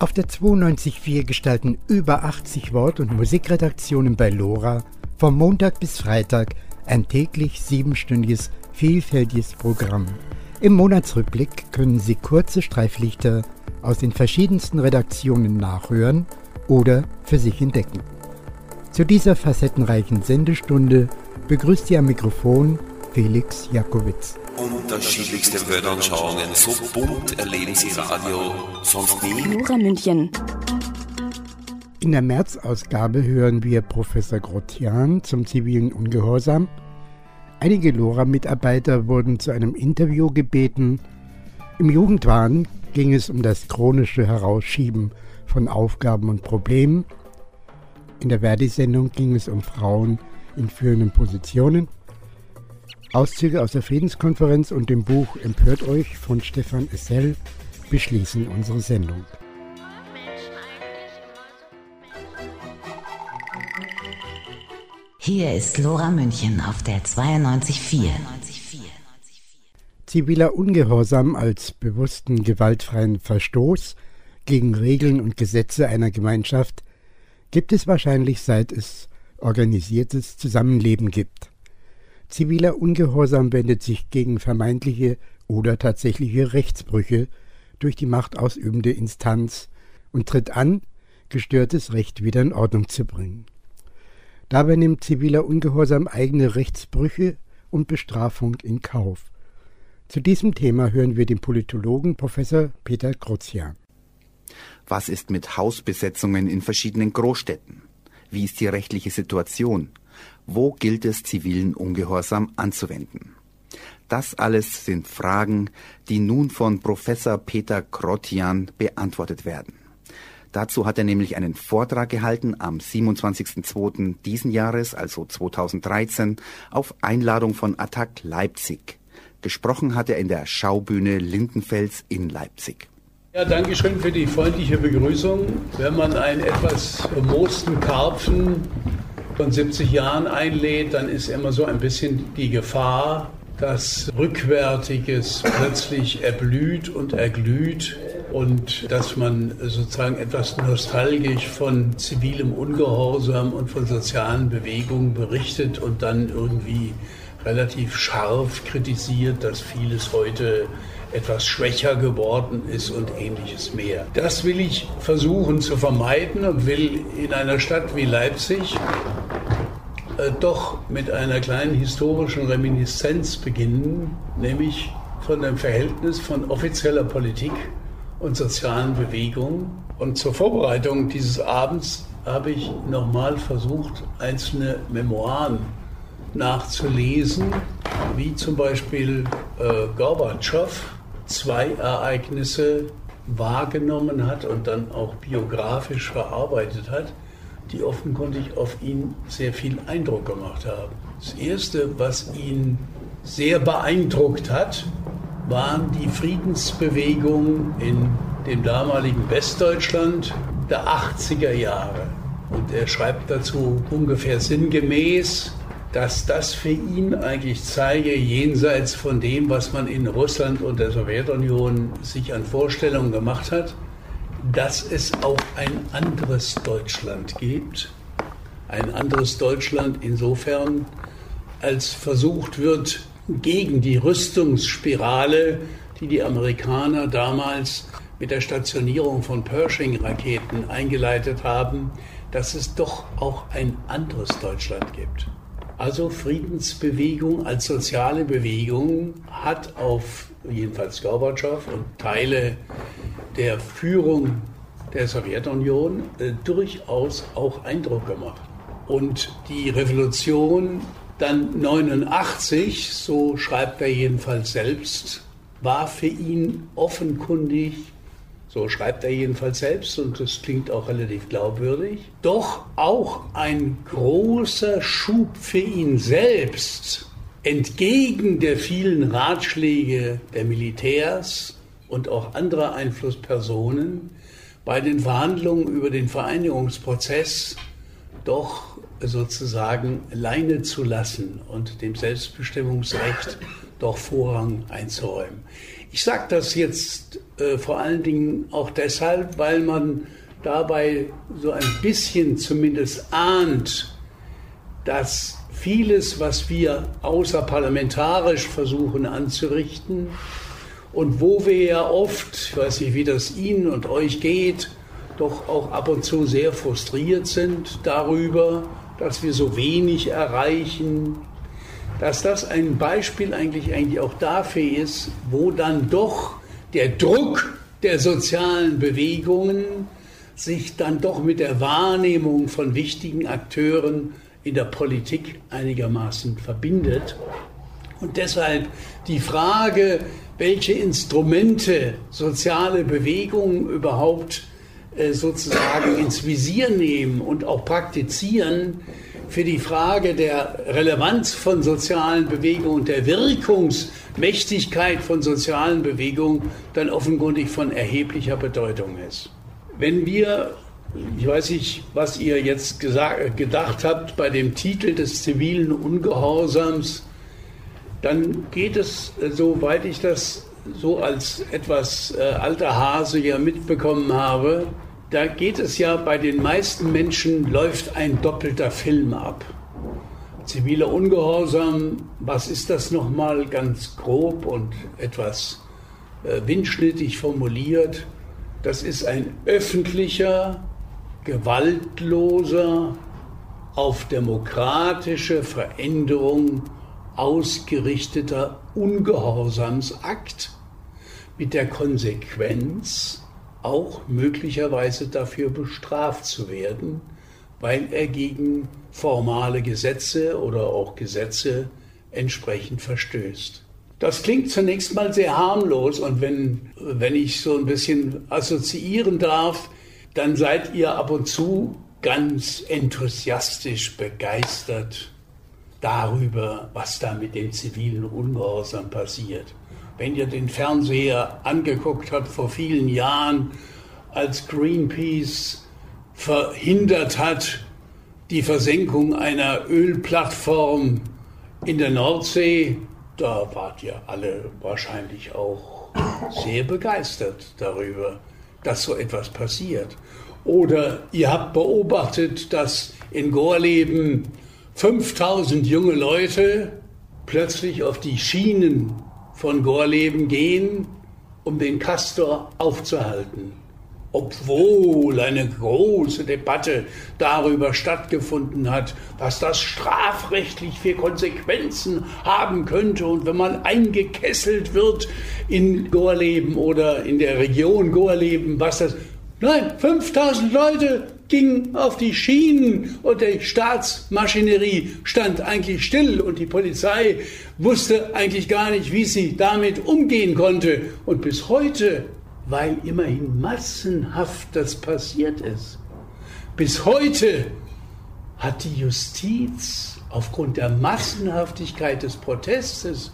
Auf der 92.4 gestalten über 80 Wort- und Musikredaktionen bei LoRa vom Montag bis Freitag ein täglich siebenstündiges, vielfältiges Programm. Im Monatsrückblick können Sie kurze Streiflichter aus den verschiedensten Redaktionen nachhören oder für sich entdecken. Zu dieser facettenreichen Sendestunde begrüßt Sie am Mikrofon Felix Jakowitz. Unterschiedlichste Weltanschauungen, so bunt erleben Sie Radio sonst nie. Nora München. In der März-Ausgabe hören wir Professor Grotjan zum zivilen Ungehorsam. Einige LoRa-Mitarbeiter wurden zu einem Interview gebeten. Im Jugendwahn ging es um das chronische Herausschieben von Aufgaben und Problemen. In der Verdi-Sendung ging es um Frauen in führenden Positionen. Auszüge aus der Friedenskonferenz und dem Buch Empört euch von Stefan Essel beschließen unsere Sendung. Hier ist Lora München auf der 92.4. Ziviler Ungehorsam als bewussten gewaltfreien Verstoß gegen Regeln und Gesetze einer Gemeinschaft gibt es wahrscheinlich seit es organisiertes Zusammenleben gibt. Ziviler Ungehorsam wendet sich gegen vermeintliche oder tatsächliche Rechtsbrüche durch die machtausübende Instanz und tritt an, gestörtes Recht wieder in Ordnung zu bringen. Dabei nimmt ziviler Ungehorsam eigene Rechtsbrüche und Bestrafung in Kauf. Zu diesem Thema hören wir den Politologen Professor Peter Krozia. Was ist mit Hausbesetzungen in verschiedenen Großstädten? Wie ist die rechtliche Situation? Wo gilt es zivilen Ungehorsam anzuwenden? Das alles sind Fragen, die nun von Professor Peter Krotjan beantwortet werden. Dazu hat er nämlich einen Vortrag gehalten am 27.02. diesen Jahres, also 2013, auf Einladung von Attac Leipzig. Gesprochen hat er in der Schaubühne Lindenfels in Leipzig. Ja, danke schön für die freundliche Begrüßung. Wenn man einen etwas bemoosten Karpfen von 70 Jahren einlädt, dann ist immer so ein bisschen die Gefahr, dass Rückwärtiges plötzlich erblüht und erglüht und dass man sozusagen etwas nostalgisch von zivilem Ungehorsam und von sozialen Bewegungen berichtet und dann irgendwie relativ scharf kritisiert, dass vieles heute etwas schwächer geworden ist und ähnliches mehr. Das will ich versuchen zu vermeiden und will in einer Stadt wie Leipzig äh, doch mit einer kleinen historischen Reminiszenz beginnen, nämlich von dem Verhältnis von offizieller Politik und sozialen Bewegungen. Und zur Vorbereitung dieses Abends habe ich nochmal versucht, einzelne Memoiren nachzulesen, wie zum Beispiel äh, Gorbatschow zwei Ereignisse wahrgenommen hat und dann auch biografisch verarbeitet hat, die offenkundig auf ihn sehr viel Eindruck gemacht haben. Das Erste, was ihn sehr beeindruckt hat, waren die Friedensbewegungen in dem damaligen Westdeutschland der 80er Jahre. Und er schreibt dazu ungefähr sinngemäß, dass das für ihn eigentlich zeige, jenseits von dem, was man in Russland und der Sowjetunion sich an Vorstellungen gemacht hat, dass es auch ein anderes Deutschland gibt. Ein anderes Deutschland insofern, als versucht wird, gegen die Rüstungsspirale, die die Amerikaner damals mit der Stationierung von Pershing-Raketen eingeleitet haben, dass es doch auch ein anderes Deutschland gibt. Also Friedensbewegung als soziale Bewegung hat auf jedenfalls Gorbatschow und Teile der Führung der Sowjetunion äh, durchaus auch Eindruck gemacht. Und die Revolution dann 89, so schreibt er jedenfalls selbst, war für ihn offenkundig so schreibt er jedenfalls selbst und das klingt auch relativ glaubwürdig. Doch auch ein großer Schub für ihn selbst, entgegen der vielen Ratschläge der Militärs und auch anderer Einflusspersonen, bei den Verhandlungen über den Vereinigungsprozess doch sozusagen Leine zu lassen und dem Selbstbestimmungsrecht doch Vorrang einzuräumen. Ich sage das jetzt äh, vor allen Dingen auch deshalb, weil man dabei so ein bisschen zumindest ahnt, dass vieles, was wir außerparlamentarisch versuchen anzurichten und wo wir ja oft, ich weiß nicht, wie das Ihnen und euch geht, doch auch ab und zu sehr frustriert sind darüber, dass wir so wenig erreichen, dass das ein Beispiel eigentlich, eigentlich auch dafür ist, wo dann doch der Druck der sozialen Bewegungen sich dann doch mit der Wahrnehmung von wichtigen Akteuren in der Politik einigermaßen verbindet. Und deshalb die Frage, welche Instrumente soziale Bewegungen überhaupt äh, sozusagen ins Visier nehmen und auch praktizieren, für die Frage der Relevanz von sozialen Bewegungen der Wirkungsmächtigkeit von sozialen Bewegungen dann offenkundig von erheblicher Bedeutung ist. Wenn wir, ich weiß nicht, was ihr jetzt gesagt, gedacht habt bei dem Titel des zivilen Ungehorsams, dann geht es, soweit ich das so als etwas äh, alter Hase ja mitbekommen habe, da geht es ja bei den meisten Menschen, läuft ein doppelter Film ab. Ziviler Ungehorsam, was ist das nochmal ganz grob und etwas äh, windschnittig formuliert? Das ist ein öffentlicher, gewaltloser, auf demokratische Veränderung ausgerichteter Ungehorsamsakt mit der Konsequenz, auch möglicherweise dafür bestraft zu werden, weil er gegen formale Gesetze oder auch Gesetze entsprechend verstößt. Das klingt zunächst mal sehr harmlos und wenn, wenn ich so ein bisschen assoziieren darf, dann seid ihr ab und zu ganz enthusiastisch begeistert darüber, was da mit dem zivilen Ungehorsam passiert. Wenn ihr den Fernseher angeguckt habt vor vielen Jahren, als Greenpeace verhindert hat die Versenkung einer Ölplattform in der Nordsee, da wart ihr alle wahrscheinlich auch sehr begeistert darüber, dass so etwas passiert. Oder ihr habt beobachtet, dass in Gorleben 5000 junge Leute plötzlich auf die Schienen von Gorleben gehen, um den Castor aufzuhalten. Obwohl eine große Debatte darüber stattgefunden hat, was das strafrechtlich für Konsequenzen haben könnte. Und wenn man eingekesselt wird in Gorleben oder in der Region Gorleben, was das Nein, 5000 Leute gingen auf die Schienen und die Staatsmaschinerie stand eigentlich still und die Polizei wusste eigentlich gar nicht, wie sie damit umgehen konnte. Und bis heute weil immerhin massenhaft das passiert ist. Bis heute hat die Justiz aufgrund der Massenhaftigkeit des Protestes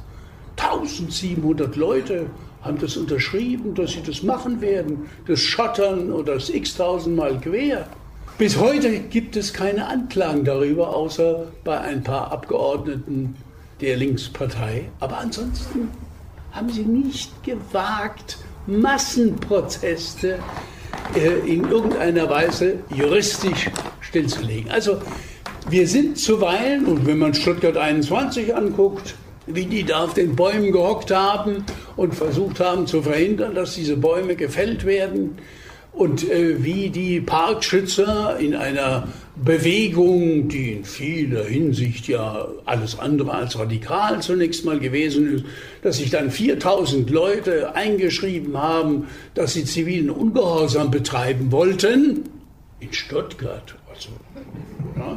1700 Leute haben das unterschrieben, dass sie das machen werden, das Schottern oder das x-tausendmal quer. Bis heute gibt es keine Anklagen darüber, außer bei ein paar Abgeordneten der Linkspartei. Aber ansonsten haben sie nicht gewagt, Massenproteste äh, in irgendeiner Weise juristisch stillzulegen. Also wir sind zuweilen, und wenn man Stuttgart 21 anguckt, wie die da auf den Bäumen gehockt haben und versucht haben zu verhindern, dass diese Bäume gefällt werden, und äh, wie die Parkschützer in einer Bewegung, die in vieler Hinsicht ja alles andere als radikal zunächst mal gewesen ist, dass sich dann 4000 Leute eingeschrieben haben, dass sie zivilen Ungehorsam betreiben wollten, in Stuttgart. Also, ja,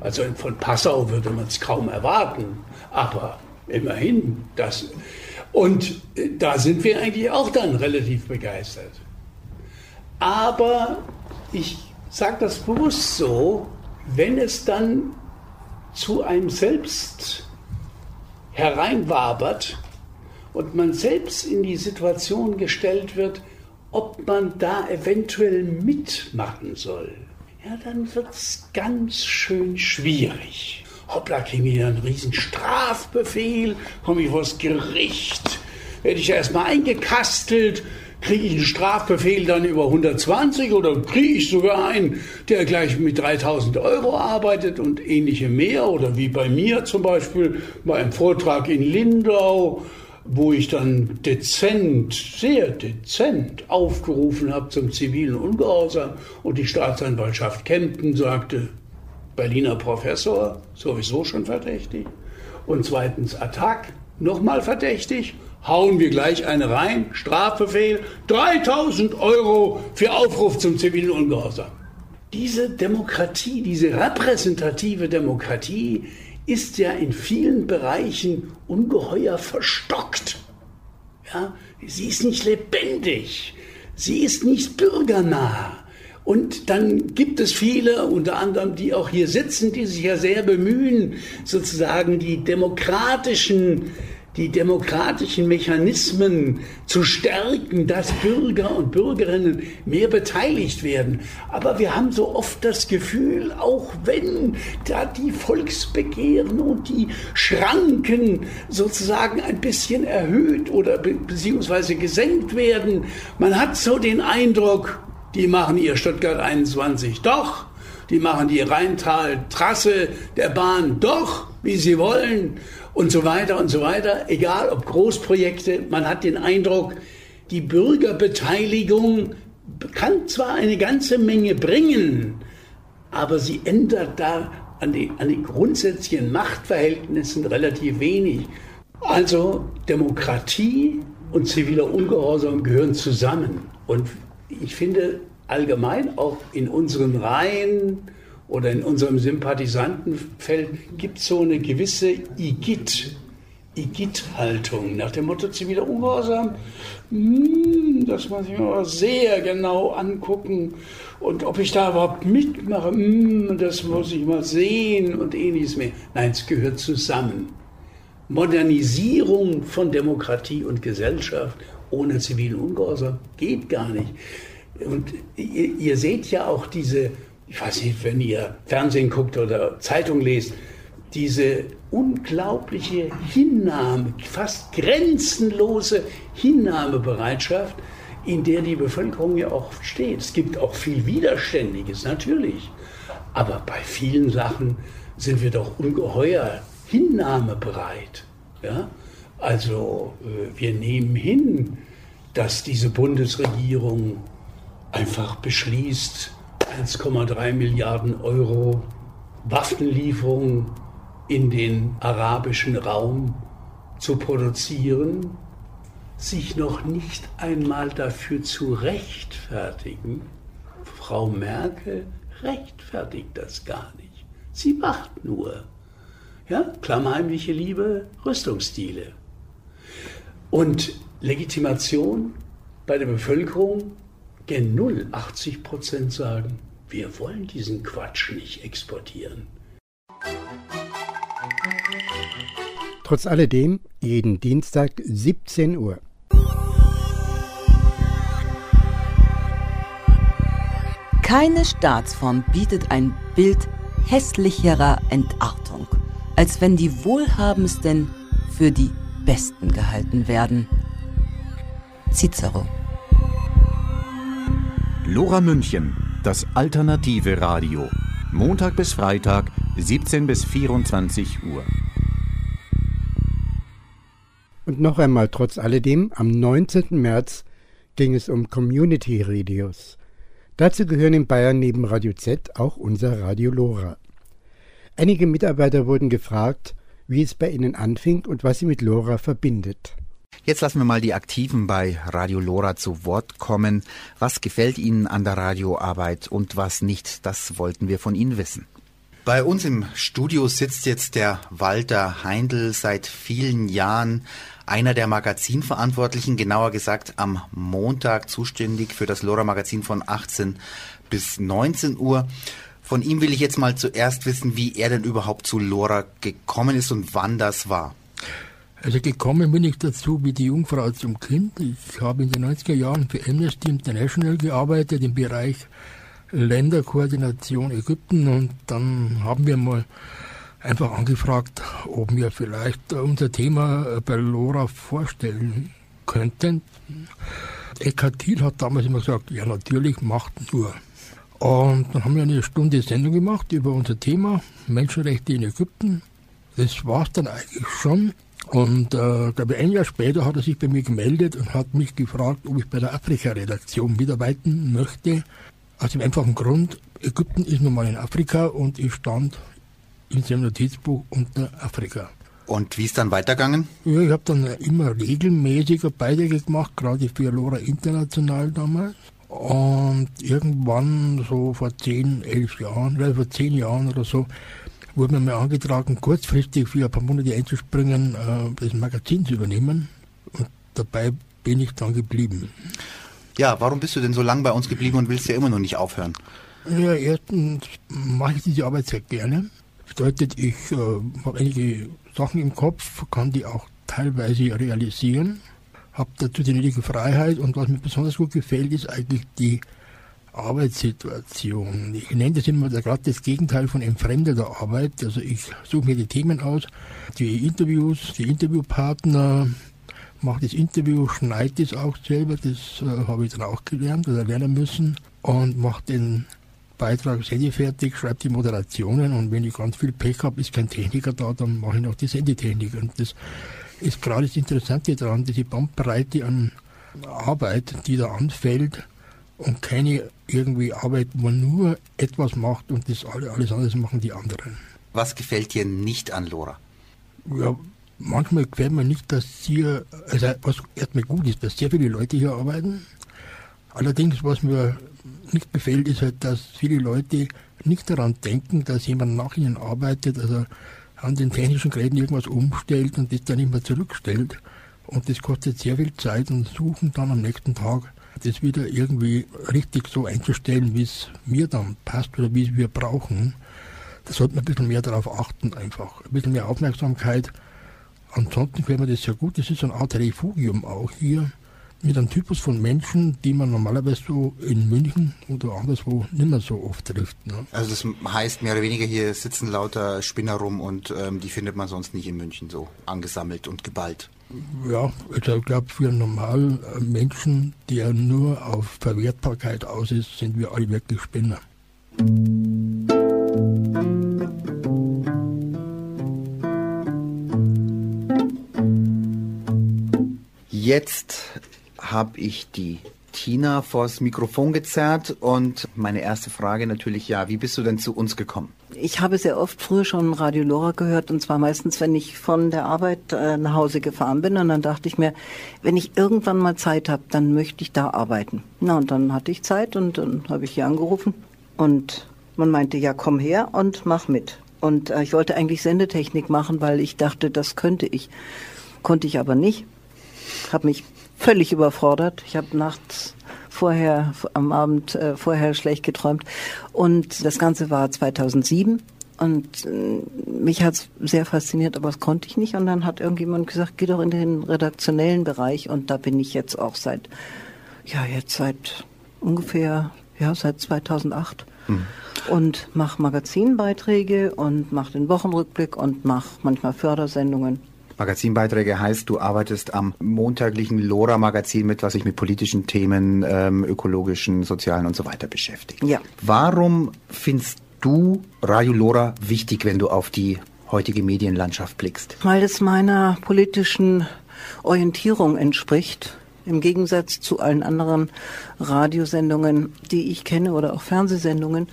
also von Passau würde man es kaum erwarten, aber immerhin das. Und äh, da sind wir eigentlich auch dann relativ begeistert. Aber ich sage das bewusst so, wenn es dann zu einem selbst hereinwabert und man selbst in die Situation gestellt wird, ob man da eventuell mitmachen soll. ja, dann wird es ganz schön schwierig. Hoppla, kriegen wir einen riesen Strafbefehl, komme ich vors Gericht, werde ich erstmal eingekastelt, kriege ich einen Strafbefehl dann über 120 oder kriege ich sogar einen, der gleich mit 3000 Euro arbeitet und ähnliche mehr oder wie bei mir zum Beispiel bei einem Vortrag in Lindau, wo ich dann dezent, sehr dezent aufgerufen habe zum zivilen Ungehorsam und die Staatsanwaltschaft Kempten sagte, Berliner Professor, sowieso schon verdächtig. Und zweitens Attack, nochmal verdächtig hauen wir gleich eine rein, Strafbefehl, 3000 Euro für Aufruf zum zivilen Ungehorsam. Diese Demokratie, diese repräsentative Demokratie ist ja in vielen Bereichen ungeheuer verstockt. Ja, sie ist nicht lebendig, sie ist nicht bürgernah. Und dann gibt es viele, unter anderem die auch hier sitzen, die sich ja sehr bemühen, sozusagen die demokratischen die demokratischen Mechanismen zu stärken, dass Bürger und Bürgerinnen mehr beteiligt werden. Aber wir haben so oft das Gefühl, auch wenn da die Volksbegehren und die Schranken sozusagen ein bisschen erhöht oder beziehungsweise gesenkt werden, man hat so den Eindruck, die machen ihr Stuttgart 21 doch, die machen die Rheintal-Trasse der Bahn doch, wie sie wollen und so weiter und so weiter. Egal ob Großprojekte, man hat den Eindruck, die Bürgerbeteiligung kann zwar eine ganze Menge bringen, aber sie ändert da an, die, an den grundsätzlichen Machtverhältnissen relativ wenig. Also Demokratie und ziviler Ungehorsam gehören zusammen. Und ich finde allgemein auch in unseren Reihen oder in unserem Sympathisantenfeld gibt es so eine gewisse Igitt, Igitt-Haltung nach dem Motto ziviler Ungehorsam. Hm, das muss ich mir aber sehr genau angucken und ob ich da überhaupt mitmache, hm, das muss ich mal sehen und ähnliches mehr. Nein, es gehört zusammen. Modernisierung von Demokratie und Gesellschaft ohne zivilen Ungehorsam geht gar nicht. Und ihr, ihr seht ja auch diese ich weiß nicht, wenn ihr Fernsehen guckt oder Zeitung lest, diese unglaubliche Hinnahme, fast grenzenlose Hinnahmebereitschaft, in der die Bevölkerung ja auch steht. Es gibt auch viel Widerständiges, natürlich. Aber bei vielen Sachen sind wir doch ungeheuer hinnahmebereit. Ja? Also äh, wir nehmen hin, dass diese Bundesregierung einfach beschließt, 1,3 Milliarden Euro Waffenlieferungen in den arabischen Raum zu produzieren, sich noch nicht einmal dafür zu rechtfertigen. Frau Merkel rechtfertigt das gar nicht. Sie macht nur. Ja, klammheimliche Liebe, Rüstungsstile. Und Legitimation bei der Bevölkerung gen Null 80 Prozent sagen, wir wollen diesen Quatsch nicht exportieren. Trotz alledem, jeden Dienstag 17 Uhr. Keine Staatsform bietet ein Bild hässlicherer Entartung, als wenn die Wohlhabendsten für die Besten gehalten werden. Cicero Lora München, das alternative Radio. Montag bis Freitag, 17 bis 24 Uhr. Und noch einmal trotz alledem, am 19. März ging es um Community Radios. Dazu gehören in Bayern neben Radio Z auch unser Radio Lora. Einige Mitarbeiter wurden gefragt, wie es bei ihnen anfing und was sie mit Lora verbindet. Jetzt lassen wir mal die Aktiven bei Radio Lora zu Wort kommen. Was gefällt Ihnen an der Radioarbeit und was nicht, das wollten wir von Ihnen wissen. Bei uns im Studio sitzt jetzt der Walter Heindl seit vielen Jahren einer der Magazinverantwortlichen, genauer gesagt am Montag zuständig für das Lora Magazin von 18 bis 19 Uhr. Von ihm will ich jetzt mal zuerst wissen, wie er denn überhaupt zu Lora gekommen ist und wann das war. Also gekommen bin ich dazu wie die Jungfrau zum Kind. Ich habe in den 90er Jahren für Amnesty International gearbeitet im Bereich Länderkoordination Ägypten und dann haben wir mal einfach angefragt, ob wir vielleicht unser Thema bei LoRa vorstellen könnten. Eckhard Thiel hat damals immer gesagt, ja natürlich, macht nur. Und dann haben wir eine Stunde Sendung gemacht über unser Thema Menschenrechte in Ägypten. Das war es dann eigentlich schon. Und äh, glaube ein Jahr später hat er sich bei mir gemeldet und hat mich gefragt, ob ich bei der Afrika-Redaktion mitarbeiten möchte. Aus dem einfachen Grund, Ägypten ist nun mal in Afrika und ich stand in seinem Notizbuch unter Afrika. Und wie ist dann weitergegangen? Ja, ich habe dann immer regelmäßiger Beiträge gemacht, gerade für Lora International damals. Und irgendwann, so vor zehn, elf Jahren, oder vor zehn Jahren oder so, wurde mir mal angetragen, kurzfristig für ein paar Monate einzuspringen, äh, das Magazin zu übernehmen. Und dabei bin ich dann geblieben. Ja, warum bist du denn so lange bei uns geblieben und willst ja immer noch nicht aufhören? Ja, erstens mache ich diese Arbeit sehr gerne. Das bedeutet, ich äh, habe einige Sachen im Kopf, kann die auch teilweise realisieren, habe dazu die nötige Freiheit und was mir besonders gut gefällt, ist eigentlich die Arbeitssituation. Ich nenne das immer gerade das Gegenteil von entfremdeter Arbeit. Also ich suche mir die Themen aus, die Interviews, die Interviewpartner, mache das Interview, schneide es auch selber, das äh, habe ich dann auch gelernt oder lernen müssen und mache den Beitrag sendefertig, schreibe die Moderationen und wenn ich ganz viel Pech habe, ist kein Techniker da, dann mache ich noch die Sendetechnik. Und das ist gerade das Interessante daran, diese Bandbreite an Arbeit, die da anfällt, und keine irgendwie Arbeit, wo man nur etwas macht und das alle, alles andere machen die anderen. Was gefällt dir nicht an Lora? Ja, manchmal gefällt mir nicht, dass hier, also was erstmal gut ist, dass sehr viele Leute hier arbeiten. Allerdings, was mir nicht gefällt, ist halt, dass viele Leute nicht daran denken, dass jemand nach ihnen arbeitet, also an den technischen Geräten irgendwas umstellt und das dann immer zurückstellt. Und das kostet sehr viel Zeit und suchen dann am nächsten Tag das wieder irgendwie richtig so einzustellen, wie es mir dann passt oder wie es wir brauchen. Da sollte man ein bisschen mehr darauf achten einfach. Ein bisschen mehr Aufmerksamkeit. Ansonsten fällt mir das sehr gut. Das ist so eine Art Refugium auch hier mit einem Typus von Menschen, die man normalerweise so in München oder anderswo nicht mehr so oft trifft. Ne? Also das heißt mehr oder weniger hier sitzen lauter Spinner rum und ähm, die findet man sonst nicht in München so angesammelt und geballt. Ja, also ich glaube für normalen Menschen, die ja nur auf Verwertbarkeit aus ist, sind wir alle wirklich Spinner. Jetzt habe ich die Tina vors Mikrofon gezerrt und meine erste Frage natürlich, ja, wie bist du denn zu uns gekommen? Ich habe sehr oft früher schon Radio Lora gehört und zwar meistens, wenn ich von der Arbeit äh, nach Hause gefahren bin und dann dachte ich mir, wenn ich irgendwann mal Zeit habe, dann möchte ich da arbeiten. Na und dann hatte ich Zeit und dann habe ich hier angerufen und man meinte, ja, komm her und mach mit. Und äh, ich wollte eigentlich Sendetechnik machen, weil ich dachte, das könnte ich. Konnte ich aber nicht. Habe mich völlig überfordert. Ich habe nachts vorher, am Abend äh, vorher schlecht geträumt. Und das Ganze war 2007. Und äh, mich hat's sehr fasziniert, aber das konnte ich nicht. Und dann hat irgendjemand gesagt, geh doch in den redaktionellen Bereich. Und da bin ich jetzt auch seit, ja, jetzt seit ungefähr, ja, seit 2008. Mhm. Und mache Magazinbeiträge und mache den Wochenrückblick und mache manchmal Fördersendungen. Magazinbeiträge heißt, du arbeitest am montaglichen LoRa-Magazin mit, was sich mit politischen Themen, ähm, ökologischen, sozialen und so weiter beschäftigt. Ja. Warum findest du Radio LoRa wichtig, wenn du auf die heutige Medienlandschaft blickst? Weil es meiner politischen Orientierung entspricht. Im Gegensatz zu allen anderen Radiosendungen, die ich kenne oder auch Fernsehsendungen.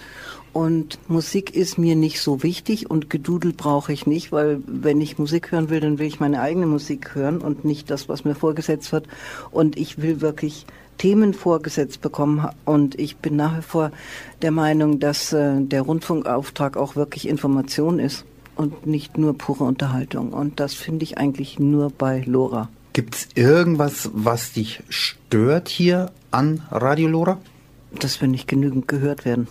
Und Musik ist mir nicht so wichtig und Gedudel brauche ich nicht, weil wenn ich Musik hören will, dann will ich meine eigene Musik hören und nicht das, was mir vorgesetzt wird. Und ich will wirklich Themen vorgesetzt bekommen. Und ich bin nach wie vor der Meinung, dass äh, der Rundfunkauftrag auch wirklich Information ist und nicht nur pure Unterhaltung. Und das finde ich eigentlich nur bei Lora. Gibt es irgendwas, was dich stört hier an Radio Lora? Dass wir nicht genügend gehört werden.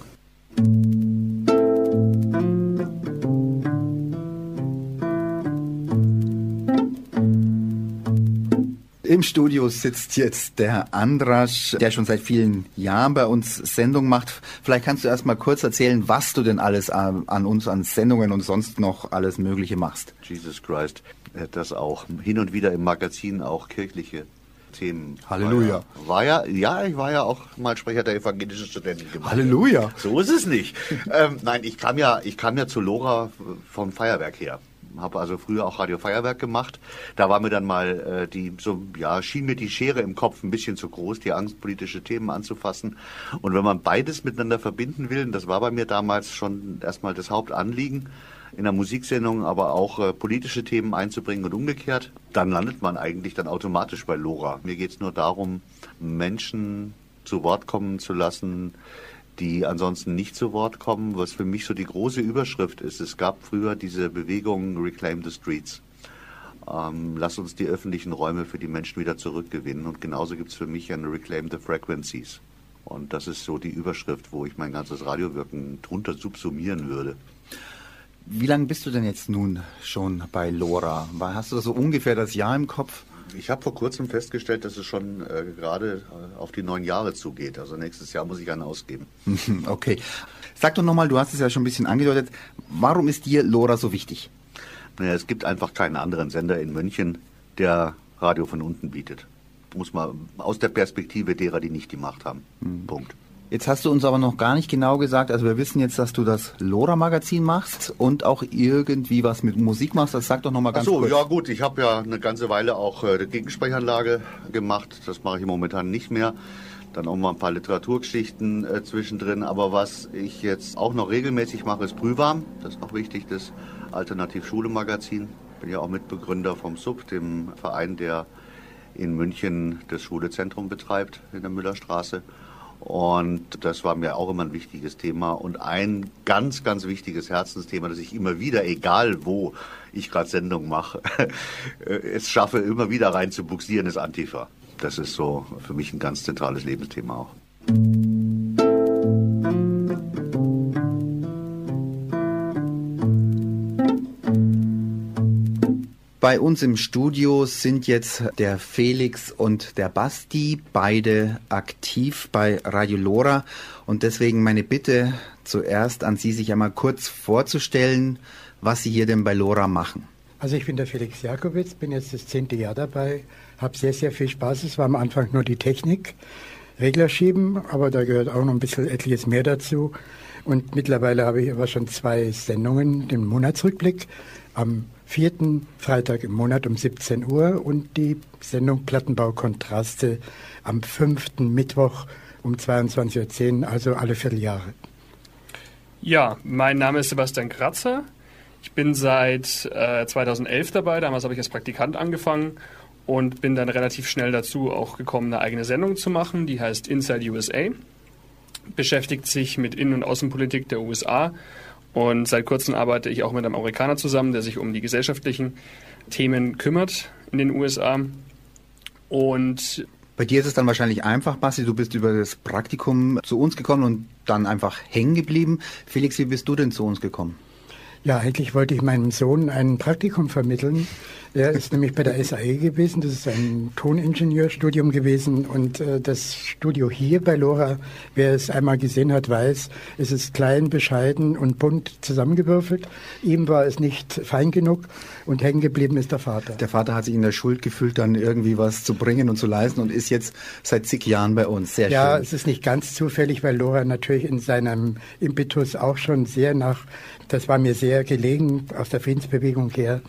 Im Studio sitzt jetzt der Andrasch, der schon seit vielen Jahren bei uns Sendung macht. Vielleicht kannst du erst mal kurz erzählen, was du denn alles an, uns, an Sendungen und sonst noch alles Mögliche machst. Jesus Christ, das auch. Hin und wieder im Magazin auch kirchliche Themen. Halleluja. War ja, war ja, ja, ich war ja auch mal Sprecher der evangelischen Studentengemeinde. Halleluja. So ist es nicht. ähm, nein, ich kam ja, ich kam ja zu Lora vom Feuerwerk her habe also früher auch Radio Feuerwerk gemacht. Da war mir dann mal äh, die so ja schien mir die Schere im Kopf ein bisschen zu groß, die Angst politische Themen anzufassen. Und wenn man beides miteinander verbinden will, und das war bei mir damals schon erstmal das Hauptanliegen in der Musiksendung, aber auch äh, politische Themen einzubringen und umgekehrt, dann landet man eigentlich dann automatisch bei Lora. Mir geht es nur darum, Menschen zu Wort kommen zu lassen, die ansonsten nicht zu Wort kommen, was für mich so die große Überschrift ist. Es gab früher diese Bewegung Reclaim the Streets. Ähm, lass uns die öffentlichen Räume für die Menschen wieder zurückgewinnen. Und genauso gibt es für mich ein Reclaim the Frequencies. Und das ist so die Überschrift, wo ich mein ganzes Radiowirken drunter subsumieren würde. Wie lange bist du denn jetzt nun schon bei Lora? Hast du so ungefähr das Jahr im Kopf? Ich habe vor kurzem festgestellt, dass es schon äh, gerade äh, auf die neun Jahre zugeht. Also nächstes Jahr muss ich einen ausgeben. Okay. Sag doch nochmal, du hast es ja schon ein bisschen angedeutet. Warum ist dir Lora so wichtig? Naja, es gibt einfach keinen anderen Sender in München, der Radio von unten bietet. Muss man aus der Perspektive derer, die nicht die Macht haben. Mhm. Punkt. Jetzt hast du uns aber noch gar nicht genau gesagt, also wir wissen jetzt, dass du das Lora-Magazin machst und auch irgendwie was mit Musik machst. Das sag doch nochmal ganz Ach so, kurz. ja gut, ich habe ja eine ganze Weile auch äh, die Gegensprechanlage gemacht. Das mache ich momentan nicht mehr. Dann auch mal ein paar Literaturgeschichten äh, zwischendrin. Aber was ich jetzt auch noch regelmäßig mache, ist Brühwarm. Das ist noch wichtig, das Alternativ-Schule-Magazin. Bin ja auch Mitbegründer vom SUB, dem Verein, der in München das Schulezentrum betreibt in der Müllerstraße. Und das war mir auch immer ein wichtiges Thema und ein ganz, ganz wichtiges Herzensthema, das ich immer wieder, egal wo ich gerade Sendung mache, es schaffe, immer wieder rein zu buxieren, ist Antifa. Das ist so für mich ein ganz zentrales Lebensthema auch. Bei uns im Studio sind jetzt der Felix und der Basti, beide aktiv bei Radio Lora. Und deswegen meine Bitte zuerst an Sie, sich einmal kurz vorzustellen, was Sie hier denn bei Lora machen. Also ich bin der Felix Jakowitz, bin jetzt das zehnte Jahr dabei, habe sehr, sehr viel Spaß. Es war am Anfang nur die Technik, Regler schieben, aber da gehört auch noch ein bisschen etliches mehr dazu. Und mittlerweile habe ich aber schon zwei Sendungen, den Monatsrückblick am vierten Freitag im Monat um 17 Uhr und die Sendung Plattenbau-Kontraste am fünften Mittwoch um 22.10 Uhr, also alle Vierteljahre. Ja, mein Name ist Sebastian Kratzer. Ich bin seit äh, 2011 dabei. Damals habe ich als Praktikant angefangen und bin dann relativ schnell dazu auch gekommen, eine eigene Sendung zu machen. Die heißt Inside USA. Beschäftigt sich mit Innen- und Außenpolitik der USA und seit kurzem arbeite ich auch mit einem Amerikaner zusammen, der sich um die gesellschaftlichen Themen kümmert in den USA. Und bei dir ist es dann wahrscheinlich einfach, Basti. Du bist über das Praktikum zu uns gekommen und dann einfach hängen geblieben. Felix, wie bist du denn zu uns gekommen? Ja, eigentlich wollte ich meinem Sohn ein Praktikum vermitteln er ist nämlich bei der SAE gewesen. Das ist ein Toningenieurstudium gewesen. Und äh, das Studio hier bei Lora, wer es einmal gesehen hat, weiß, es ist klein, bescheiden und bunt zusammengewürfelt. Ihm war es nicht fein genug und hängen geblieben ist der Vater. Der Vater hat sich in der Schuld gefühlt, dann irgendwie was zu bringen und zu leisten und ist jetzt seit zig Jahren bei uns. Sehr ja, schön. Ja, es ist nicht ganz zufällig, weil Lora natürlich in seinem Impetus auch schon sehr nach, das war mir sehr gelegen aus der Friedensbewegung her,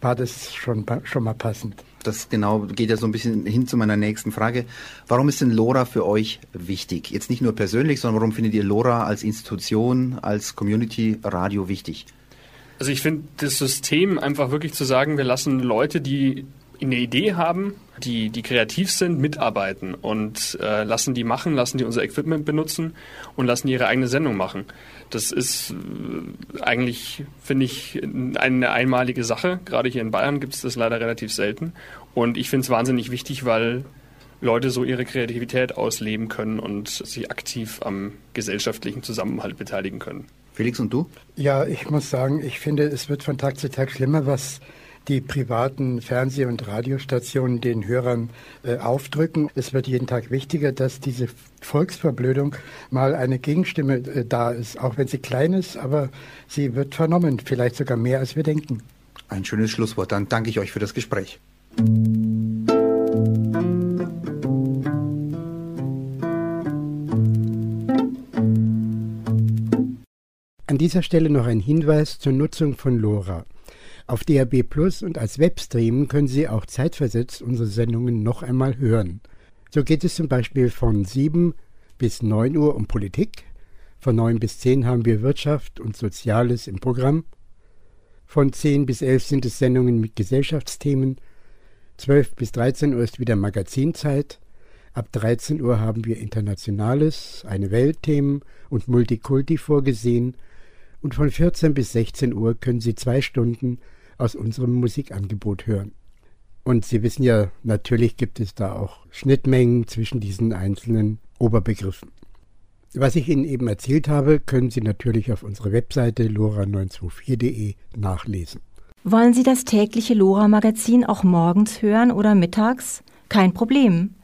war das schon, schon mal passend. Das genau geht ja so ein bisschen hin zu meiner nächsten Frage. Warum ist denn LoRa für euch wichtig? Jetzt nicht nur persönlich, sondern warum findet ihr LoRa als Institution, als Community Radio wichtig? Also ich finde das System einfach wirklich zu sagen, wir lassen Leute, die eine Idee haben, die, die kreativ sind, mitarbeiten und äh, lassen die machen, lassen die unser Equipment benutzen und lassen die ihre eigene Sendung machen. Das ist äh, eigentlich, finde ich, eine einmalige Sache. Gerade hier in Bayern gibt es das leider relativ selten. Und ich finde es wahnsinnig wichtig, weil Leute so ihre Kreativität ausleben können und sich aktiv am gesellschaftlichen Zusammenhalt beteiligen können. Felix und du? Ja, ich muss sagen, ich finde, es wird von Tag zu Tag schlimmer, was die privaten Fernseh- und Radiostationen den Hörern äh, aufdrücken. Es wird jeden Tag wichtiger, dass diese Volksverblödung mal eine Gegenstimme äh, da ist, auch wenn sie klein ist, aber sie wird vernommen, vielleicht sogar mehr als wir denken. Ein schönes Schlusswort. Dann danke ich euch für das Gespräch. An dieser Stelle noch ein Hinweis zur Nutzung von LoRa. Auf DAB Plus und als Webstream können Sie auch zeitversetzt unsere Sendungen noch einmal hören. So geht es zum Beispiel von 7 bis 9 Uhr um Politik, von 9 bis 10 haben wir Wirtschaft und Soziales im Programm, von 10 bis 11 sind es Sendungen mit Gesellschaftsthemen, 12 bis 13 Uhr ist wieder Magazinzeit, ab 13 Uhr haben wir Internationales, eine Weltthemen und Multikulti vorgesehen. Und von 14 bis 16 Uhr können Sie zwei Stunden aus unserem Musikangebot hören. Und Sie wissen ja, natürlich gibt es da auch Schnittmengen zwischen diesen einzelnen Oberbegriffen. Was ich Ihnen eben erzählt habe, können Sie natürlich auf unserer Webseite lora924.de nachlesen. Wollen Sie das tägliche Lora-Magazin auch morgens hören oder mittags? Kein Problem.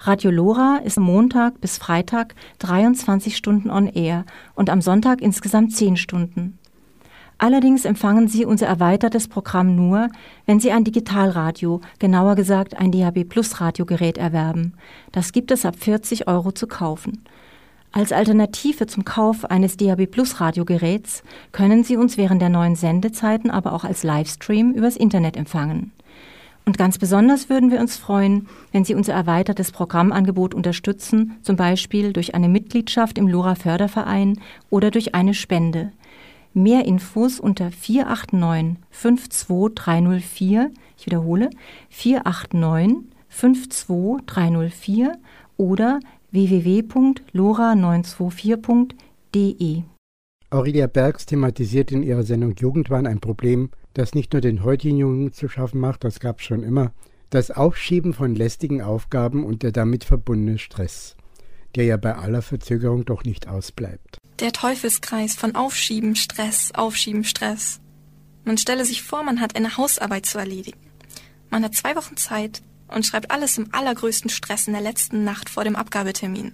Radio Lora ist Montag bis Freitag 23 Stunden on Air und am Sonntag insgesamt 10 Stunden. Allerdings empfangen Sie unser erweitertes Programm nur, wenn Sie ein Digitalradio, genauer gesagt ein DHB Plus Radiogerät erwerben. Das gibt es ab 40 Euro zu kaufen. Als Alternative zum Kauf eines DAB Plus Radiogeräts können Sie uns während der neuen Sendezeiten aber auch als Livestream übers Internet empfangen. Und ganz besonders würden wir uns freuen, wenn Sie unser erweitertes Programmangebot unterstützen, zum Beispiel durch eine Mitgliedschaft im Lora Förderverein oder durch eine Spende. Mehr Infos unter 489 52304, ich wiederhole, 489 52304 oder www.lora924.de. Aurelia Bergs thematisiert in ihrer Sendung Jugendwahn ein Problem, das nicht nur den heutigen Jungen zu schaffen macht, das gab es schon immer, das Aufschieben von lästigen Aufgaben und der damit verbundene Stress, der ja bei aller Verzögerung doch nicht ausbleibt. Der Teufelskreis von Aufschieben, Stress, Aufschieben, Stress. Man stelle sich vor, man hat eine Hausarbeit zu erledigen. Man hat zwei Wochen Zeit und schreibt alles im allergrößten Stress in der letzten Nacht vor dem Abgabetermin.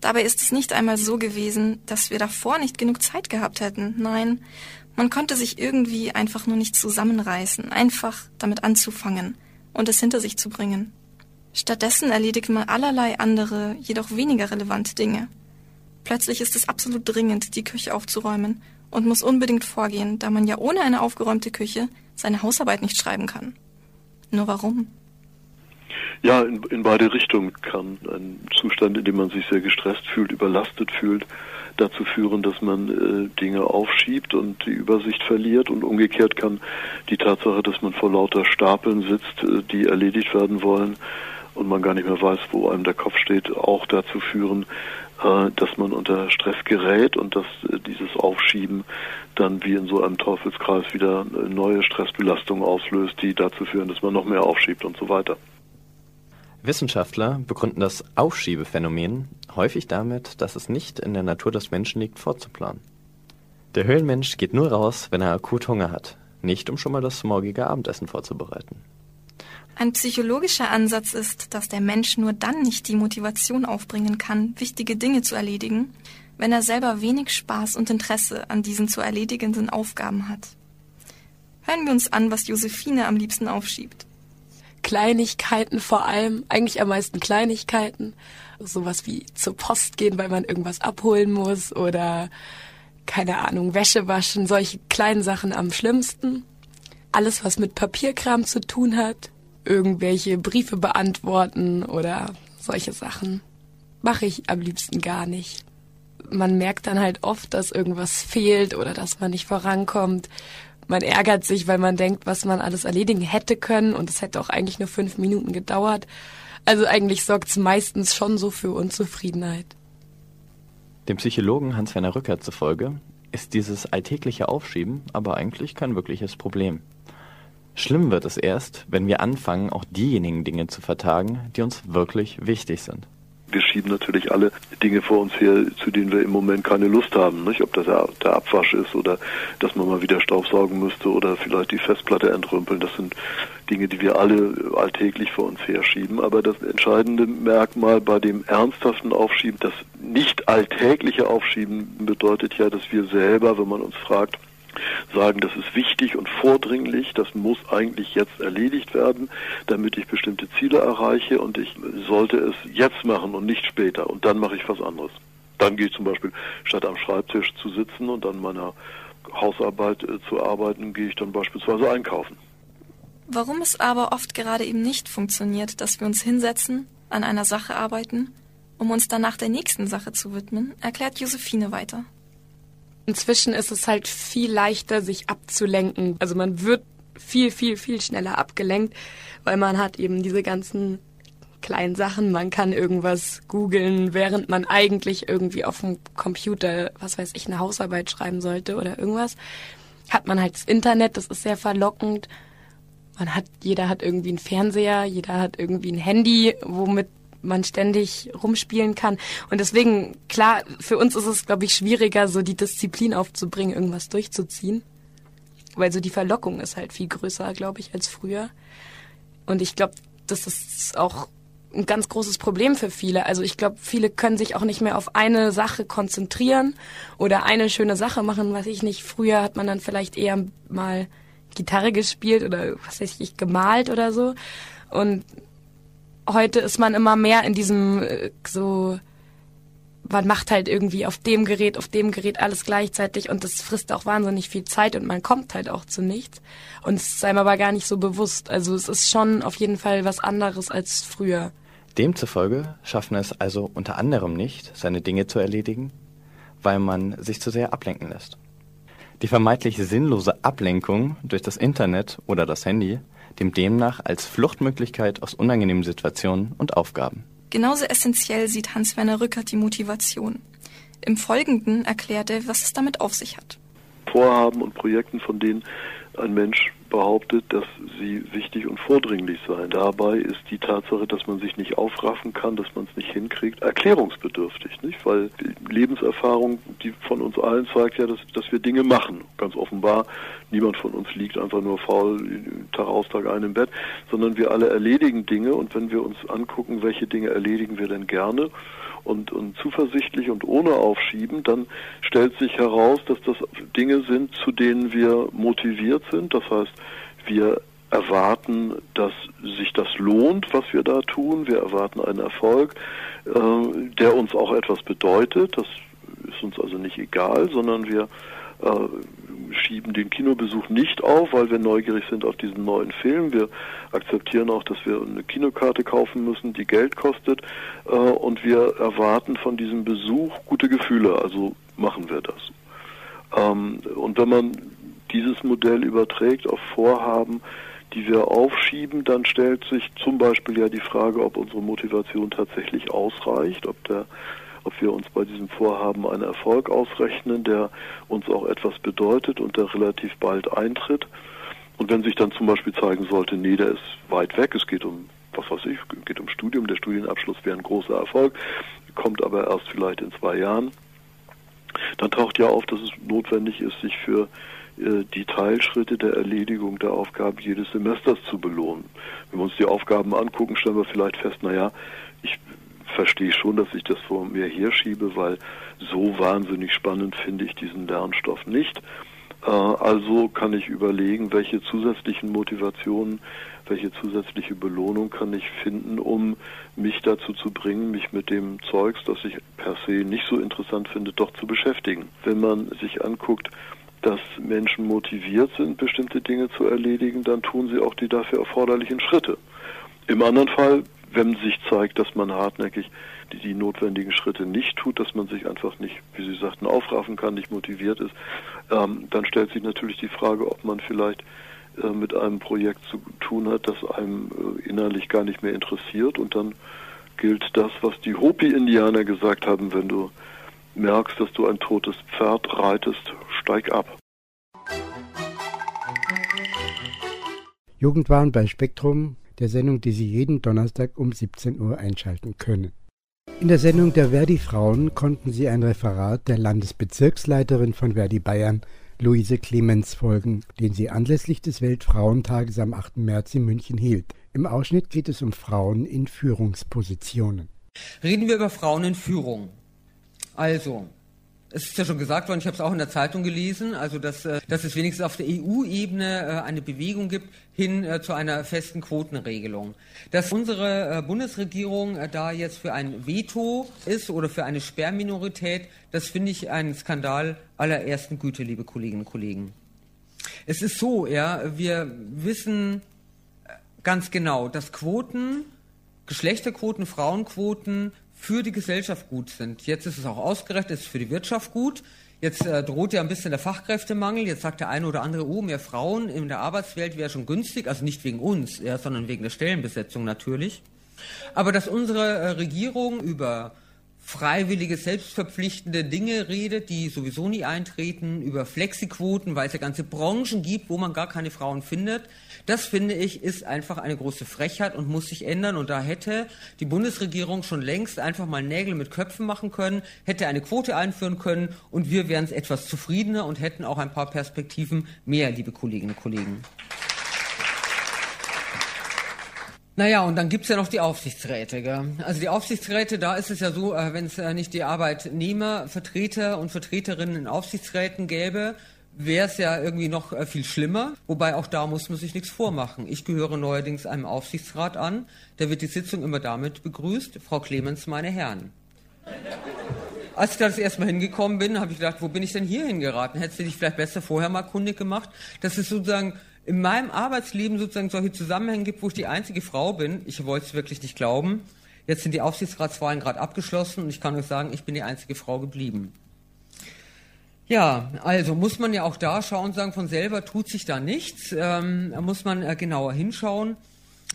Dabei ist es nicht einmal so gewesen, dass wir davor nicht genug Zeit gehabt hätten. Nein, man konnte sich irgendwie einfach nur nicht zusammenreißen, einfach damit anzufangen und es hinter sich zu bringen. Stattdessen erledigt man allerlei andere, jedoch weniger relevante Dinge. Plötzlich ist es absolut dringend, die Küche aufzuräumen und muss unbedingt vorgehen, da man ja ohne eine aufgeräumte Küche seine Hausarbeit nicht schreiben kann. Nur warum? Ja, in, in beide Richtungen kann ein Zustand, in dem man sich sehr gestresst fühlt, überlastet fühlt, dazu führen, dass man äh, Dinge aufschiebt und die Übersicht verliert und umgekehrt kann die Tatsache, dass man vor lauter Stapeln sitzt, äh, die erledigt werden wollen und man gar nicht mehr weiß, wo einem der Kopf steht, auch dazu führen, äh, dass man unter Stress gerät und dass äh, dieses Aufschieben dann wie in so einem Teufelskreis wieder neue Stressbelastungen auslöst, die dazu führen, dass man noch mehr aufschiebt und so weiter. Wissenschaftler begründen das Aufschiebephänomen häufig damit, dass es nicht in der Natur des Menschen liegt, vorzuplanen. Der Höhlenmensch geht nur raus, wenn er akut Hunger hat, nicht um schon mal das morgige Abendessen vorzubereiten. Ein psychologischer Ansatz ist, dass der Mensch nur dann nicht die Motivation aufbringen kann, wichtige Dinge zu erledigen, wenn er selber wenig Spaß und Interesse an diesen zu erledigenden Aufgaben hat. Hören wir uns an, was Josephine am liebsten aufschiebt. Kleinigkeiten vor allem, eigentlich am meisten Kleinigkeiten. Sowas wie zur Post gehen, weil man irgendwas abholen muss oder keine Ahnung, Wäsche waschen, solche kleinen Sachen am schlimmsten. Alles, was mit Papierkram zu tun hat, irgendwelche Briefe beantworten oder solche Sachen, mache ich am liebsten gar nicht. Man merkt dann halt oft, dass irgendwas fehlt oder dass man nicht vorankommt man ärgert sich, weil man denkt, was man alles erledigen hätte können und es hätte auch eigentlich nur fünf Minuten gedauert. Also eigentlich sorgt es meistens schon so für Unzufriedenheit. Dem Psychologen Hans-Werner Rücker zufolge ist dieses alltägliche Aufschieben aber eigentlich kein wirkliches Problem. Schlimm wird es erst, wenn wir anfangen, auch diejenigen Dinge zu vertagen, die uns wirklich wichtig sind. Wir schieben natürlich alle Dinge vor uns her, zu denen wir im Moment keine Lust haben. Nicht? Ob das der Abwasch ist oder dass man mal wieder Staubsaugen müsste oder vielleicht die Festplatte entrümpeln. Das sind Dinge, die wir alle alltäglich vor uns herschieben. Aber das entscheidende Merkmal bei dem ernsthaften Aufschieben, das nicht alltägliche Aufschieben bedeutet ja, dass wir selber, wenn man uns fragt, sagen, das ist wichtig und vordringlich, das muss eigentlich jetzt erledigt werden, damit ich bestimmte Ziele erreiche und ich sollte es jetzt machen und nicht später und dann mache ich was anderes. Dann gehe ich zum Beispiel, statt am Schreibtisch zu sitzen und an meiner Hausarbeit äh, zu arbeiten, gehe ich dann beispielsweise einkaufen. Warum es aber oft gerade eben nicht funktioniert, dass wir uns hinsetzen, an einer Sache arbeiten, um uns danach der nächsten Sache zu widmen, erklärt Josephine weiter. Inzwischen ist es halt viel leichter, sich abzulenken. Also man wird viel, viel, viel schneller abgelenkt, weil man hat eben diese ganzen kleinen Sachen. Man kann irgendwas googeln, während man eigentlich irgendwie auf dem Computer, was weiß ich, eine Hausarbeit schreiben sollte oder irgendwas. Hat man halt das Internet, das ist sehr verlockend. Man hat, jeder hat irgendwie einen Fernseher, jeder hat irgendwie ein Handy, womit man ständig rumspielen kann. Und deswegen, klar, für uns ist es, glaube ich, schwieriger, so die Disziplin aufzubringen, irgendwas durchzuziehen. Weil so die Verlockung ist halt viel größer, glaube ich, als früher. Und ich glaube, das ist auch ein ganz großes Problem für viele. Also ich glaube, viele können sich auch nicht mehr auf eine Sache konzentrieren oder eine schöne Sache machen, was ich nicht. Früher hat man dann vielleicht eher mal Gitarre gespielt oder was weiß ich, gemalt oder so. Und heute ist man immer mehr in diesem äh, so man macht halt irgendwie auf dem Gerät, auf dem Gerät alles gleichzeitig und das frisst auch wahnsinnig viel Zeit und man kommt halt auch zu nichts. Und es ist einem aber gar nicht so bewusst. Also es ist schon auf jeden Fall was anderes als früher. Demzufolge schaffen es also unter anderem nicht, seine Dinge zu erledigen, weil man sich zu sehr ablenken lässt. Die vermeintlich sinnlose Ablenkung durch das Internet oder das Handy dem demnach als Fluchtmöglichkeit aus unangenehmen Situationen und Aufgaben. Genauso essentiell sieht Hans-Werner Rückert die Motivation. Im Folgenden erklärt er, was es damit auf sich hat. Vorhaben und Projekten, von denen ein Mensch behauptet, dass sie wichtig und vordringlich seien. Dabei ist die Tatsache, dass man sich nicht aufraffen kann, dass man es nicht hinkriegt, erklärungsbedürftig, nicht? Weil die Lebenserfahrung, die von uns allen zeigt ja, dass, dass wir Dinge machen. Ganz offenbar, niemand von uns liegt einfach nur faul Tag aus, Tag ein im Bett, sondern wir alle erledigen Dinge und wenn wir uns angucken, welche Dinge erledigen wir denn gerne, und, und zuversichtlich und ohne Aufschieben, dann stellt sich heraus, dass das Dinge sind, zu denen wir motiviert sind. Das heißt, wir erwarten, dass sich das lohnt, was wir da tun. Wir erwarten einen Erfolg, äh, der uns auch etwas bedeutet. Das ist uns also nicht egal, sondern wir äh, schieben den Kinobesuch nicht auf, weil wir neugierig sind auf diesen neuen Film. Wir akzeptieren auch, dass wir eine Kinokarte kaufen müssen, die Geld kostet. Äh, und wir erwarten von diesem Besuch gute Gefühle, also machen wir das. Ähm, und wenn man dieses Modell überträgt auf Vorhaben, die wir aufschieben, dann stellt sich zum Beispiel ja die Frage, ob unsere Motivation tatsächlich ausreicht, ob der ob wir uns bei diesem Vorhaben einen Erfolg ausrechnen, der uns auch etwas bedeutet und der relativ bald eintritt. Und wenn sich dann zum Beispiel zeigen sollte, nee, der ist weit weg, es geht um, was weiß ich, geht um Studium, der Studienabschluss wäre ein großer Erfolg, kommt aber erst vielleicht in zwei Jahren, dann taucht ja auf, dass es notwendig ist, sich für äh, die Teilschritte der Erledigung der Aufgaben jedes Semesters zu belohnen. Wenn wir uns die Aufgaben angucken, stellen wir vielleicht fest, naja, ich verstehe schon, dass ich das vor mir herschiebe, weil so wahnsinnig spannend finde ich diesen Lernstoff nicht. Äh, also kann ich überlegen, welche zusätzlichen Motivationen, welche zusätzliche Belohnung kann ich finden, um mich dazu zu bringen, mich mit dem Zeugs, das ich per se nicht so interessant finde, doch zu beschäftigen. Wenn man sich anguckt, dass Menschen motiviert sind, bestimmte Dinge zu erledigen, dann tun sie auch die dafür erforderlichen Schritte. Im anderen Fall wenn sich zeigt, dass man hartnäckig die, die, notwendigen Schritte nicht tut, dass man sich einfach nicht, wie Sie sagten, aufraffen kann, nicht motiviert ist, ähm, dann stellt sich natürlich die Frage, ob man vielleicht äh, mit einem Projekt zu tun hat, das einem äh, innerlich gar nicht mehr interessiert. Und dann gilt das, was die Hopi-Indianer gesagt haben, wenn du merkst, dass du ein totes Pferd reitest, steig ab. Jugendwahn bei Spektrum der Sendung, die Sie jeden Donnerstag um 17 Uhr einschalten können. In der Sendung der Verdi-Frauen konnten Sie ein Referat der Landesbezirksleiterin von Verdi Bayern, Luise Clemens, folgen, den sie anlässlich des Weltfrauentages am 8. März in München hielt. Im Ausschnitt geht es um Frauen in Führungspositionen. Reden wir über Frauen in Führung. Also, es ist ja schon gesagt worden, ich habe es auch in der Zeitung gelesen, also dass, äh, dass es wenigstens auf der EU-Ebene äh, eine Bewegung gibt hin äh, zu einer festen Quotenregelung. Dass unsere Bundesregierung da jetzt für ein Veto ist oder für eine Sperrminorität, das finde ich einen Skandal aller ersten Güte, liebe Kolleginnen und Kollegen. Es ist so, ja, wir wissen ganz genau, dass Quoten, Geschlechterquoten, Frauenquoten für die Gesellschaft gut sind. Jetzt ist es auch ausgerechnet, ist für die Wirtschaft gut. Jetzt äh, droht ja ein bisschen der Fachkräftemangel. Jetzt sagt der eine oder andere, oh, mehr Frauen in der Arbeitswelt wäre schon günstig. Also nicht wegen uns, ja, sondern wegen der Stellenbesetzung natürlich. Aber dass unsere äh, Regierung über freiwillige, selbstverpflichtende Dinge redet, die sowieso nie eintreten, über Flexiquoten, weil es ja ganze Branchen gibt, wo man gar keine Frauen findet. Das finde ich ist einfach eine große Frechheit und muss sich ändern. Und da hätte die Bundesregierung schon längst einfach mal Nägel mit Köpfen machen können, hätte eine Quote einführen können und wir wären es etwas zufriedener und hätten auch ein paar Perspektiven mehr, liebe Kolleginnen und Kollegen. Naja, und dann gibt's ja noch die Aufsichtsräte. Gell? Also die Aufsichtsräte, da ist es ja so, äh, wenn es äh, nicht die Arbeitnehmervertreter und Vertreterinnen in Aufsichtsräten gäbe, wäre es ja irgendwie noch äh, viel schlimmer. Wobei auch da muss man sich nichts vormachen. Ich gehöre neuerdings einem Aufsichtsrat an. Da wird die Sitzung immer damit begrüßt, Frau Clemens, meine Herren. Als ich da das erste Mal hingekommen bin, habe ich gedacht, wo bin ich denn hier hingeraten? Hättest du dich vielleicht besser vorher mal kundig gemacht? Das ist sozusagen in meinem Arbeitsleben sozusagen solche Zusammenhänge gibt, wo ich die einzige Frau bin. Ich wollte es wirklich nicht glauben. Jetzt sind die Aufsichtsratswahlen gerade abgeschlossen und ich kann euch sagen, ich bin die einzige Frau geblieben. Ja, also muss man ja auch da schauen, sagen, von selber tut sich da nichts. Ähm, da muss man äh, genauer hinschauen.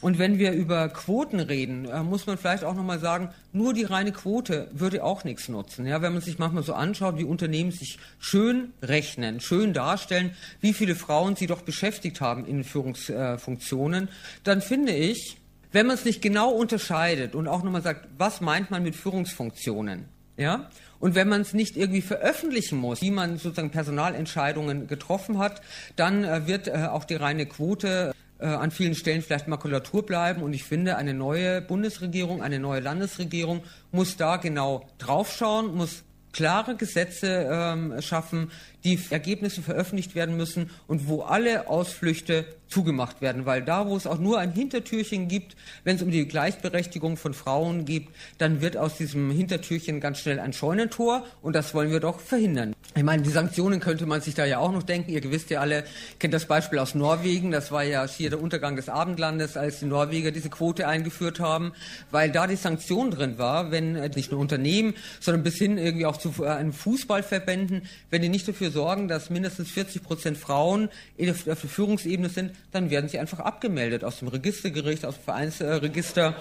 Und wenn wir über Quoten reden, äh, muss man vielleicht auch nochmal sagen, nur die reine Quote würde auch nichts nutzen. Ja, wenn man sich manchmal so anschaut, wie Unternehmen sich schön rechnen, schön darstellen, wie viele Frauen sie doch beschäftigt haben in Führungsfunktionen, dann finde ich, wenn man es nicht genau unterscheidet und auch nochmal sagt, was meint man mit Führungsfunktionen, ja, und wenn man es nicht irgendwie veröffentlichen muss, wie man sozusagen Personalentscheidungen getroffen hat, dann äh, wird äh, auch die reine Quote äh, an vielen Stellen vielleicht Makulatur bleiben. Und ich finde, eine neue Bundesregierung, eine neue Landesregierung muss da genau draufschauen, muss klare Gesetze ähm, schaffen, die Ergebnisse veröffentlicht werden müssen und wo alle Ausflüchte zugemacht werden, weil da, wo es auch nur ein Hintertürchen gibt, wenn es um die Gleichberechtigung von Frauen geht, dann wird aus diesem Hintertürchen ganz schnell ein Scheunentor und das wollen wir doch verhindern. Ich meine, die Sanktionen könnte man sich da ja auch noch denken. Ihr wisst ja alle, kennt das Beispiel aus Norwegen, das war ja hier der Untergang des Abendlandes, als die Norweger diese Quote eingeführt haben, weil da die Sanktion drin war, wenn äh, nicht nur Unternehmen, sondern bis hin irgendwie auch zu äh, Fußballverbänden, wenn die nicht dafür sorgen, dass mindestens 40 Prozent Frauen auf der Führungsebene sind, dann werden sie einfach abgemeldet aus dem Registergericht, aus dem Vereinsregister.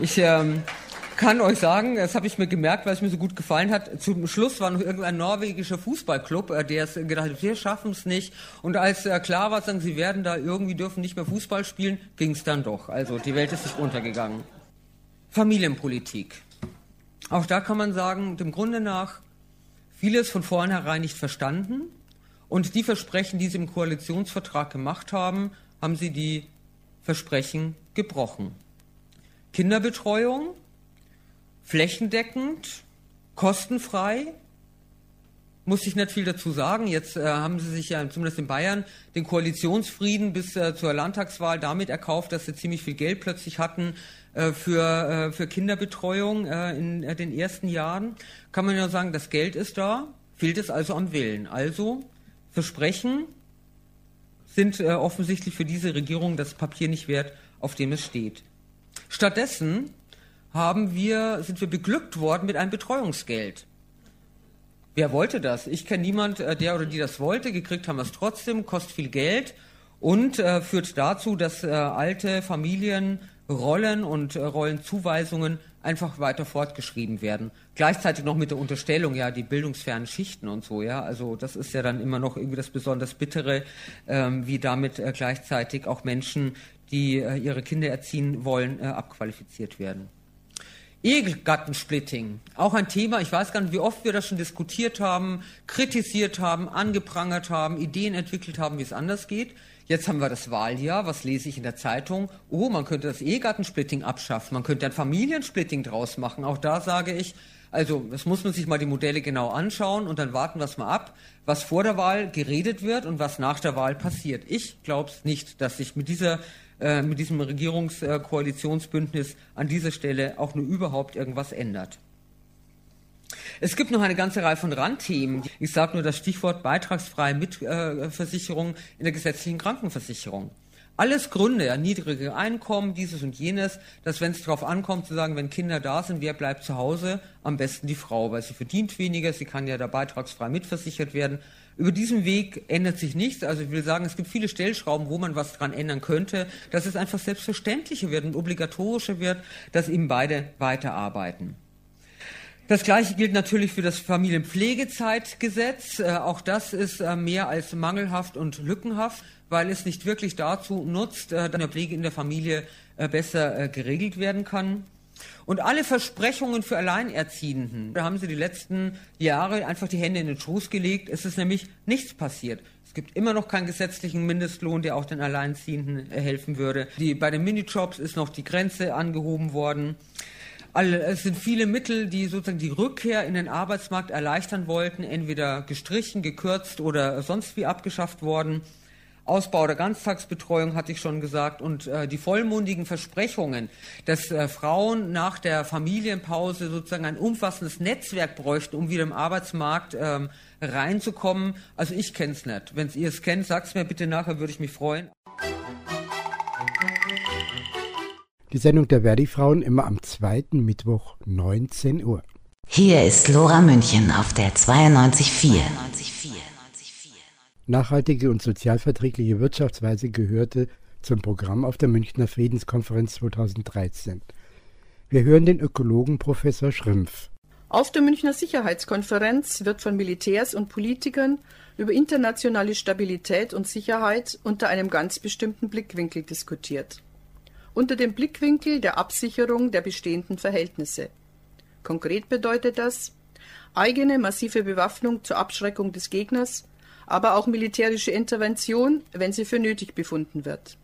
Ich ähm, kann euch sagen, das habe ich mir gemerkt, weil es mir so gut gefallen hat. Zum Schluss war noch irgendein norwegischer Fußballclub, äh, der es gedacht hat, wir schaffen es nicht. Und als äh, klar war, sagen, sie werden da irgendwie dürfen nicht mehr Fußball spielen, ging es dann doch. Also die Welt ist sich untergegangen. Familienpolitik. Auch da kann man sagen, dem Grunde nach vieles von vornherein nicht verstanden. Und die Versprechen, die sie im Koalitionsvertrag gemacht haben, haben sie die Versprechen gebrochen. Kinderbetreuung, flächendeckend, kostenfrei, muss ich nicht viel dazu sagen. Jetzt äh, haben sie sich ja zumindest in Bayern den Koalitionsfrieden bis äh, zur Landtagswahl damit erkauft, dass sie ziemlich viel Geld plötzlich hatten für, äh, für Kinderbetreuung äh, in äh, den ersten Jahren. Kann man ja sagen, das Geld ist da, fehlt es also am Willen. Also Versprechen sind offensichtlich für diese Regierung das Papier nicht wert, auf dem es steht. Stattdessen haben wir, sind wir beglückt worden mit einem Betreuungsgeld. Wer wollte das? Ich kenne niemand, äh, der oder die das wollte. Gekriegt haben wir es trotzdem, kostet viel Geld und äh, führt dazu, dass äh, alte Familien Rollen und äh, Rollenzuweisungen einfach weiter fortgeschrieben werden. Gleichzeitig noch mit der Unterstellung, ja, die bildungsfernen Schichten und so, ja. Also das ist ja dann immer noch irgendwie das besonders Bittere, ähm, wie damit äh, gleichzeitig auch Menschen, die äh, ihre Kinder erziehen wollen, abqualifiziert werden. Ehegattensplitting, auch ein Thema, ich weiß gar nicht, wie oft wir das schon diskutiert haben, kritisiert haben, angeprangert haben, Ideen entwickelt haben, wie es anders geht. Jetzt haben wir das Wahljahr, was lese ich in der Zeitung? Oh, man könnte das Ehegattensplitting abschaffen, man könnte ein Familiensplitting draus machen. Auch da sage ich, also das muss man sich mal die Modelle genau anschauen und dann warten wir es mal ab, was vor der Wahl geredet wird und was nach der Wahl passiert. Ich glaube es nicht, dass sich mit dieser äh, mit diesem Regierungskoalitionsbündnis an dieser Stelle auch nur überhaupt irgendwas ändert. Es gibt noch eine ganze Reihe von Randthemen. Ich sage nur das Stichwort beitragsfreie Mitversicherung in der gesetzlichen Krankenversicherung. Alles Gründe, ja, niedrige Einkommen, dieses und jenes, dass wenn es darauf ankommt zu sagen, wenn Kinder da sind, wer bleibt zu Hause? Am besten die Frau, weil sie verdient weniger, sie kann ja da beitragsfrei mitversichert werden. Über diesen Weg ändert sich nichts. Also ich will sagen, es gibt viele Stellschrauben, wo man was dran ändern könnte, dass es einfach selbstverständlicher wird und obligatorischer wird, dass eben beide weiterarbeiten. Das Gleiche gilt natürlich für das Familienpflegezeitgesetz. Äh, auch das ist äh, mehr als mangelhaft und lückenhaft, weil es nicht wirklich dazu nutzt, äh, dass die Pflege in der Familie äh, besser äh, geregelt werden kann. Und alle Versprechungen für Alleinerziehenden, da haben sie die letzten Jahre einfach die Hände in den Schoß gelegt. Es ist nämlich nichts passiert. Es gibt immer noch keinen gesetzlichen Mindestlohn, der auch den Alleinziehenden helfen würde. Die, bei den Minijobs ist noch die Grenze angehoben worden. Alle, es sind viele Mittel, die sozusagen die Rückkehr in den Arbeitsmarkt erleichtern wollten, entweder gestrichen, gekürzt oder sonst wie abgeschafft worden. Ausbau der Ganztagsbetreuung hatte ich schon gesagt und äh, die vollmundigen Versprechungen, dass äh, Frauen nach der Familienpause sozusagen ein umfassendes Netzwerk bräuchten, um wieder im Arbeitsmarkt ähm, reinzukommen. Also ich kenne es nicht. Wenn ihr es kennt, sagt es mir bitte nachher, würde ich mich freuen. Die Sendung der Verdi-Frauen immer am zweiten Mittwoch 19 Uhr. Hier ist Lora München auf der 92.4. Nachhaltige und sozialverträgliche Wirtschaftsweise gehörte zum Programm auf der Münchner Friedenskonferenz 2013. Wir hören den Ökologen Professor Schrimpf. Auf der Münchner Sicherheitskonferenz wird von Militärs und Politikern über internationale Stabilität und Sicherheit unter einem ganz bestimmten Blickwinkel diskutiert. Unter dem Blickwinkel der Absicherung der bestehenden Verhältnisse. Konkret bedeutet das eigene massive Bewaffnung zur Abschreckung des Gegners, aber auch militärische Intervention, wenn sie für nötig befunden wird.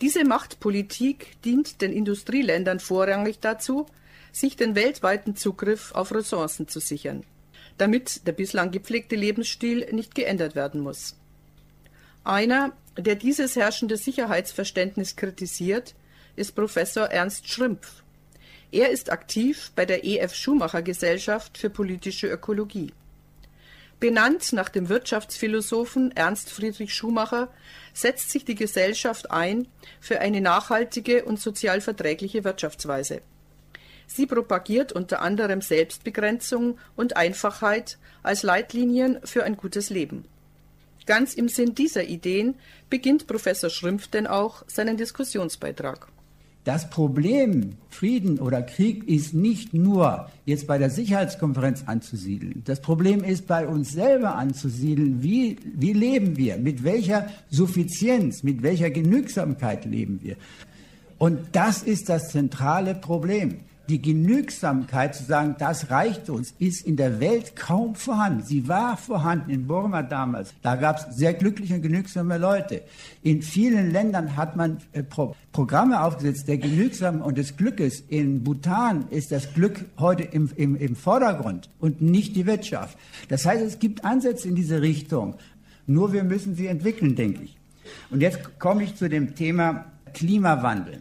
Diese Machtpolitik dient den Industrieländern vorrangig dazu, sich den weltweiten Zugriff auf Ressourcen zu sichern, damit der bislang gepflegte Lebensstil nicht geändert werden muss. Einer, der dieses herrschende Sicherheitsverständnis kritisiert, ist Professor Ernst Schrimpf. Er ist aktiv bei der EF Schumacher Gesellschaft für politische Ökologie. Benannt nach dem Wirtschaftsphilosophen Ernst Friedrich Schumacher setzt sich die Gesellschaft ein für eine nachhaltige und sozial verträgliche Wirtschaftsweise. Sie propagiert unter anderem Selbstbegrenzung und Einfachheit als Leitlinien für ein gutes Leben. Ganz im Sinn dieser Ideen beginnt Professor Schrimpf denn auch seinen Diskussionsbeitrag. Das Problem Frieden oder Krieg ist nicht nur jetzt bei der Sicherheitskonferenz anzusiedeln. Das Problem ist bei uns selber anzusiedeln. Wie, wie leben wir? Mit welcher Suffizienz, mit welcher Genügsamkeit leben wir? Und das ist das zentrale Problem die Genügsamkeit zu sagen, das reicht uns, ist in der Welt kaum vorhanden. Sie war vorhanden in Burma damals. Da gab es sehr glückliche und genügsame Leute. In vielen Ländern hat man äh, Pro Programme aufgesetzt der Genügsamen und des Glückes. In Bhutan ist das Glück heute im, im, im Vordergrund und nicht die Wirtschaft. Das heißt, es gibt Ansätze in diese Richtung. Nur wir müssen sie entwickeln, denke ich. Und jetzt komme ich zu dem Thema Klimawandel.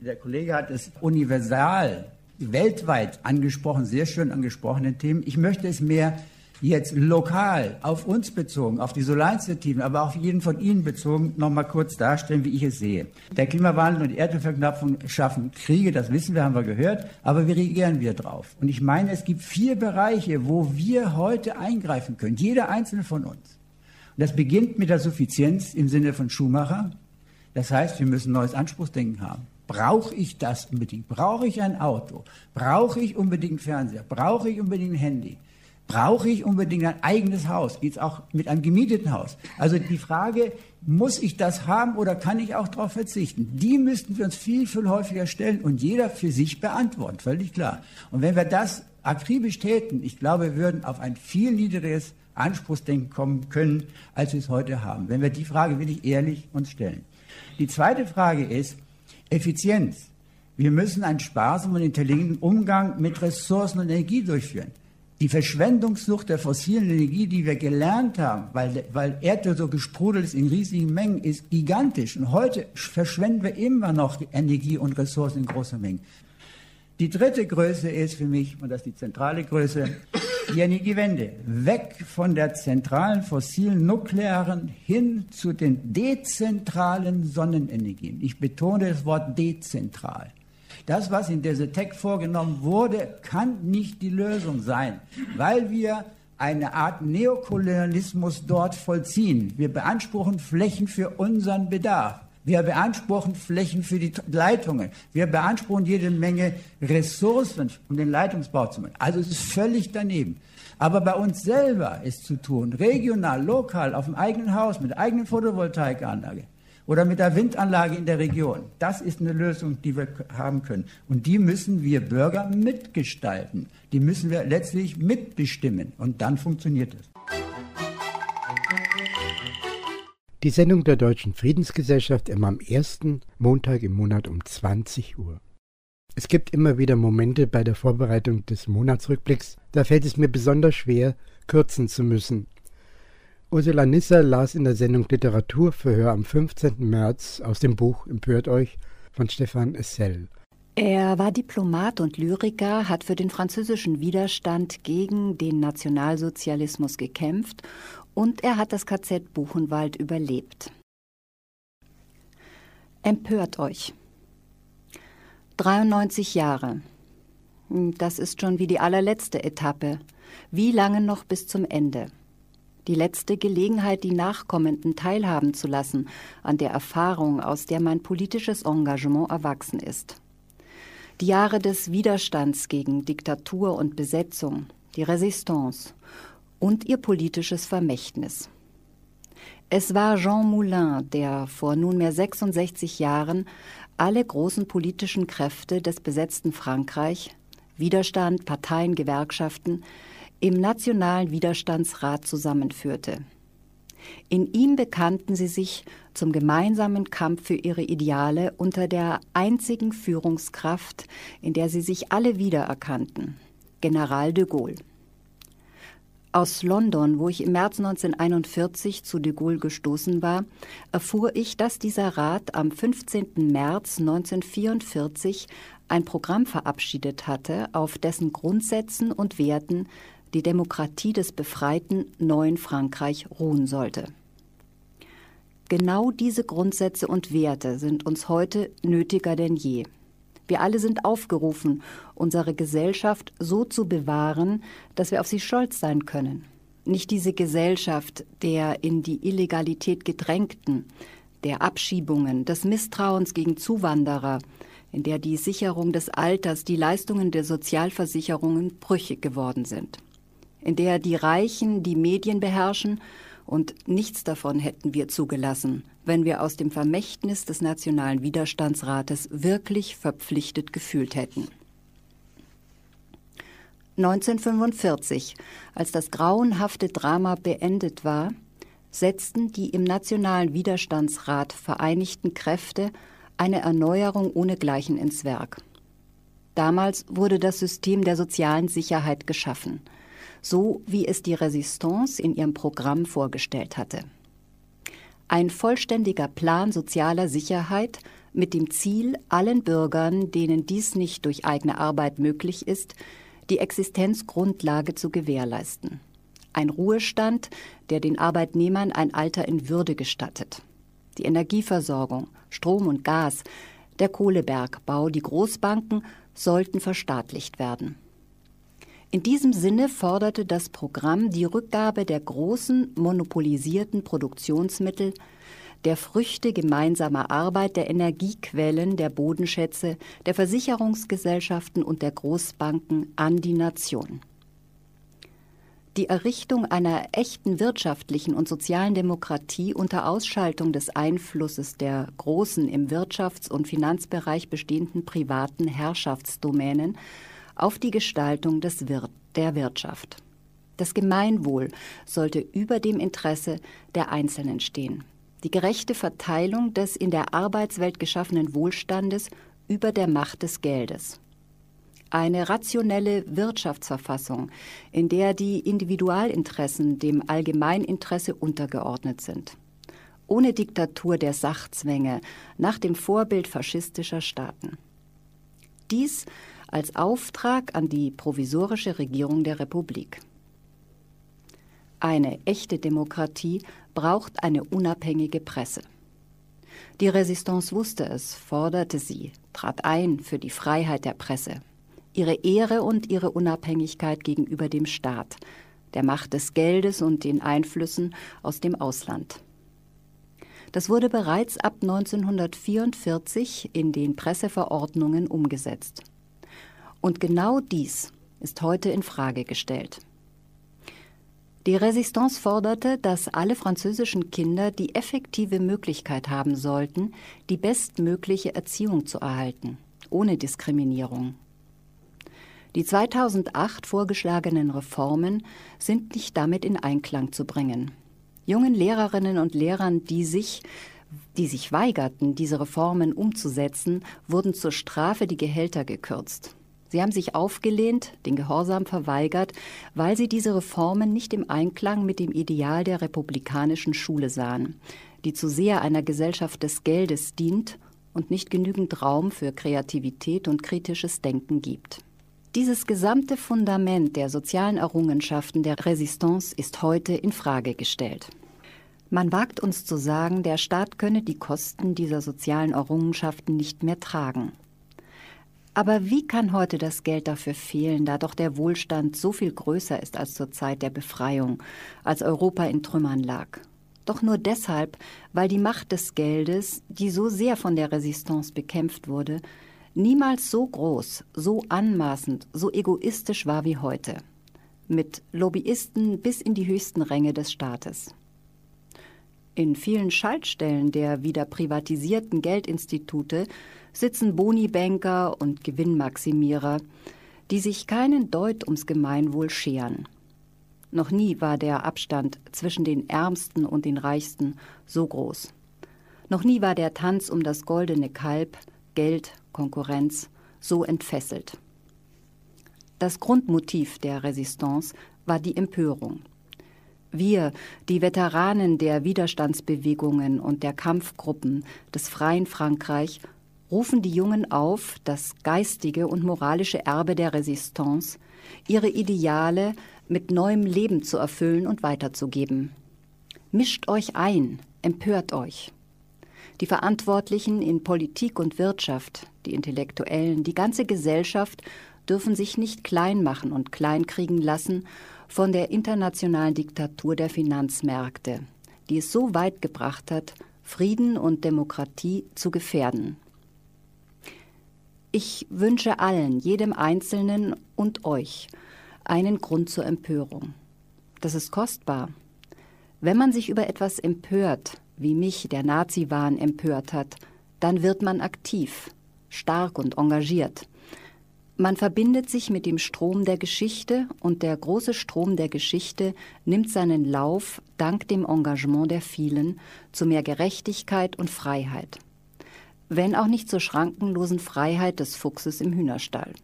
Der Kollege hat es universal weltweit angesprochen, sehr schön angesprochenen Themen. Ich möchte es mehr jetzt lokal auf uns bezogen, auf die Solarinitiativen, aber auf jeden von Ihnen bezogen, nochmal kurz darstellen, wie ich es sehe. Der Klimawandel und die Erdölverknappung schaffen Kriege, das wissen wir, haben wir gehört, aber wie reagieren wir drauf? Und ich meine, es gibt vier Bereiche, wo wir heute eingreifen können, jeder einzelne von uns. Und das beginnt mit der Suffizienz im Sinne von Schumacher. Das heißt, wir müssen neues Anspruchsdenken haben. Brauche ich das unbedingt? Brauche ich ein Auto? Brauche ich unbedingt Fernseher? Brauche ich unbedingt ein Handy? Brauche ich unbedingt ein eigenes Haus? Geht es auch mit einem gemieteten Haus? Also die Frage, muss ich das haben oder kann ich auch darauf verzichten? Die müssten wir uns viel, viel häufiger stellen und jeder für sich beantworten, völlig klar. Und wenn wir das akribisch täten, ich glaube, wir würden auf ein viel niedrigeres Anspruchsdenken kommen können, als wir es heute haben. Wenn wir die Frage wirklich ehrlich uns stellen. Die zweite Frage ist Effizienz. Wir müssen einen sparsamen und intelligenten Umgang mit Ressourcen und Energie durchführen. Die Verschwendungssucht der fossilen Energie, die wir gelernt haben, weil, weil Erdöl so gesprudelt ist in riesigen Mengen, ist gigantisch. Und heute verschwenden wir immer noch Energie und Ressourcen in großen Mengen. Die dritte Größe ist für mich, und das ist die zentrale Größe, die Energiewende. Weg von der zentralen fossilen nuklearen hin zu den dezentralen Sonnenenergien. Ich betone das Wort dezentral. Das, was in der Tech vorgenommen wurde, kann nicht die Lösung sein, weil wir eine Art Neokolonialismus dort vollziehen. Wir beanspruchen Flächen für unseren Bedarf. Wir beanspruchen Flächen für die Leitungen. Wir beanspruchen jede Menge Ressourcen, um den Leitungsbau zu machen. Also es ist völlig daneben. Aber bei uns selber ist zu tun, regional, lokal, auf dem eigenen Haus, mit der eigenen Photovoltaikanlage oder mit der Windanlage in der Region. Das ist eine Lösung, die wir haben können. Und die müssen wir Bürger mitgestalten. Die müssen wir letztlich mitbestimmen. Und dann funktioniert es. Die Sendung der Deutschen Friedensgesellschaft immer am ersten Montag im Monat um 20 Uhr. Es gibt immer wieder Momente bei der Vorbereitung des Monatsrückblicks, da fällt es mir besonders schwer, kürzen zu müssen, Ursula Nisser las in der Sendung Literaturverhör am 15. März aus dem Buch Empört euch von Stefan Essel. Er war Diplomat und Lyriker, hat für den französischen Widerstand gegen den Nationalsozialismus gekämpft und er hat das KZ Buchenwald überlebt. Empört euch. 93 Jahre. Das ist schon wie die allerletzte Etappe. Wie lange noch bis zum Ende? die letzte Gelegenheit, die Nachkommenden teilhaben zu lassen an der Erfahrung, aus der mein politisches Engagement erwachsen ist. Die Jahre des Widerstands gegen Diktatur und Besetzung, die Resistance und ihr politisches Vermächtnis. Es war Jean Moulin, der vor nunmehr 66 Jahren alle großen politischen Kräfte des besetzten Frankreich, Widerstand, Parteien, Gewerkschaften, im Nationalen Widerstandsrat zusammenführte. In ihm bekannten sie sich zum gemeinsamen Kampf für ihre Ideale unter der einzigen Führungskraft, in der sie sich alle wiedererkannten, General de Gaulle. Aus London, wo ich im März 1941 zu de Gaulle gestoßen war, erfuhr ich, dass dieser Rat am 15. März 1944 ein Programm verabschiedet hatte, auf dessen Grundsätzen und Werten die Demokratie des befreiten neuen Frankreich ruhen sollte. Genau diese Grundsätze und Werte sind uns heute nötiger denn je. Wir alle sind aufgerufen, unsere Gesellschaft so zu bewahren, dass wir auf sie stolz sein können. Nicht diese Gesellschaft der in die Illegalität gedrängten, der Abschiebungen, des Misstrauens gegen Zuwanderer, in der die Sicherung des Alters, die Leistungen der Sozialversicherungen brüchig geworden sind in der die Reichen die Medien beherrschen, und nichts davon hätten wir zugelassen, wenn wir aus dem Vermächtnis des Nationalen Widerstandsrates wirklich verpflichtet gefühlt hätten. 1945, als das grauenhafte Drama beendet war, setzten die im Nationalen Widerstandsrat vereinigten Kräfte eine Erneuerung ohnegleichen ins Werk. Damals wurde das System der sozialen Sicherheit geschaffen – so wie es die Resistance in ihrem Programm vorgestellt hatte. Ein vollständiger Plan sozialer Sicherheit mit dem Ziel, allen Bürgern, denen dies nicht durch eigene Arbeit möglich ist, die Existenzgrundlage zu gewährleisten. Ein Ruhestand, der den Arbeitnehmern ein Alter in Würde gestattet. Die Energieversorgung, Strom und Gas, der Kohlebergbau, die Großbanken sollten verstaatlicht werden. In diesem Sinne forderte das Programm die Rückgabe der großen monopolisierten Produktionsmittel, der Früchte gemeinsamer Arbeit, der Energiequellen, der Bodenschätze, der Versicherungsgesellschaften und der Großbanken an die Nation. Die Errichtung einer echten wirtschaftlichen und sozialen Demokratie unter Ausschaltung des Einflusses der großen im Wirtschafts- und Finanzbereich bestehenden privaten Herrschaftsdomänen auf die Gestaltung des Wir der Wirtschaft. Das Gemeinwohl sollte über dem Interesse der Einzelnen stehen. Die gerechte Verteilung des in der Arbeitswelt geschaffenen Wohlstandes über der Macht des Geldes. Eine rationelle Wirtschaftsverfassung, in der die Individualinteressen dem Allgemeininteresse untergeordnet sind. Ohne Diktatur der Sachzwänge nach dem Vorbild faschistischer Staaten. Dies als Auftrag an die provisorische Regierung der Republik. Eine echte Demokratie braucht eine unabhängige Presse. Die Resistance wusste es, forderte sie, trat ein für die Freiheit der Presse, ihre Ehre und ihre Unabhängigkeit gegenüber dem Staat, der Macht des Geldes und den Einflüssen aus dem Ausland. Das wurde bereits ab 1944 in den Presseverordnungen umgesetzt. Und genau dies ist heute in Frage gestellt. Die Resistance forderte, dass alle französischen Kinder die effektive Möglichkeit haben sollten, die bestmögliche Erziehung zu erhalten, ohne Diskriminierung. Die 2008 vorgeschlagenen Reformen sind nicht damit in Einklang zu bringen. Jungen Lehrerinnen und Lehrern, die sich die sich weigerten, diese Reformen umzusetzen, wurden zur Strafe die Gehälter gekürzt. Sie haben sich aufgelehnt, den Gehorsam verweigert, weil sie diese Reformen nicht im Einklang mit dem Ideal der republikanischen Schule sahen, die zu sehr einer Gesellschaft des Geldes dient und nicht genügend Raum für Kreativität und kritisches Denken gibt. Dieses gesamte Fundament der sozialen Errungenschaften der Resistance ist heute in Frage gestellt. Man wagt uns zu sagen, der Staat könne die Kosten dieser sozialen Errungenschaften nicht mehr tragen. Aber wie kann heute das Geld dafür fehlen, da doch der Wohlstand so viel größer ist als zur Zeit der Befreiung, als Europa in Trümmern lag? Doch nur deshalb, weil die Macht des Geldes, die so sehr von der Resistance bekämpft wurde, niemals so groß, so anmaßend, so egoistisch war wie heute. Mit Lobbyisten bis in die höchsten Ränge des Staates. In vielen Schaltstellen der wieder privatisierten Geldinstitute sitzen Bonibanker und Gewinnmaximierer, die sich keinen Deut ums Gemeinwohl scheren. Noch nie war der Abstand zwischen den Ärmsten und den Reichsten so groß. Noch nie war der Tanz um das goldene Kalb, Geld, Konkurrenz so entfesselt. Das Grundmotiv der Resistance war die Empörung. Wir, die Veteranen der Widerstandsbewegungen und der Kampfgruppen des freien Frankreich, rufen die Jungen auf, das geistige und moralische Erbe der Resistance, ihre Ideale mit neuem Leben zu erfüllen und weiterzugeben. Mischt euch ein, empört euch. Die Verantwortlichen in Politik und Wirtschaft, die Intellektuellen, die ganze Gesellschaft dürfen sich nicht klein machen und kleinkriegen lassen von der internationalen Diktatur der Finanzmärkte, die es so weit gebracht hat, Frieden und Demokratie zu gefährden. Ich wünsche allen, jedem Einzelnen und euch, einen Grund zur Empörung. Das ist kostbar. Wenn man sich über etwas empört, wie mich der Nazi-Wahn empört hat, dann wird man aktiv, stark und engagiert. Man verbindet sich mit dem Strom der Geschichte und der große Strom der Geschichte nimmt seinen Lauf dank dem Engagement der vielen zu mehr Gerechtigkeit und Freiheit. Wenn auch nicht zur schrankenlosen Freiheit des Fuchses im Hühnerstall.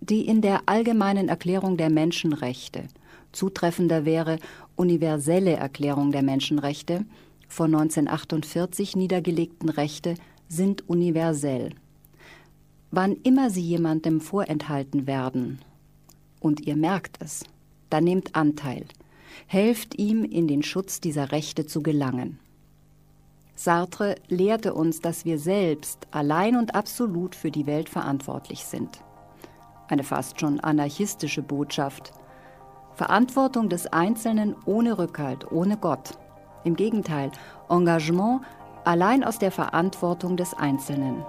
Die in der allgemeinen Erklärung der Menschenrechte, zutreffender wäre universelle Erklärung der Menschenrechte, von 1948 niedergelegten Rechte sind universell wann immer sie jemandem vorenthalten werden, und ihr merkt es, dann nehmt Anteil, helft ihm in den Schutz dieser Rechte zu gelangen. Sartre lehrte uns, dass wir selbst allein und absolut für die Welt verantwortlich sind. Eine fast schon anarchistische Botschaft. Verantwortung des Einzelnen ohne Rückhalt, ohne Gott. Im Gegenteil, Engagement allein aus der Verantwortung des Einzelnen,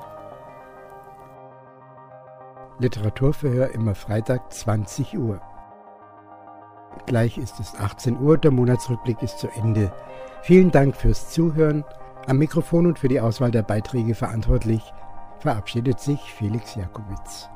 Literaturverhör immer Freitag 20 Uhr. Gleich ist es 18 Uhr, der Monatsrückblick ist zu Ende. Vielen Dank fürs Zuhören. Am Mikrofon und für die Auswahl der Beiträge verantwortlich verabschiedet sich Felix Jakowitz.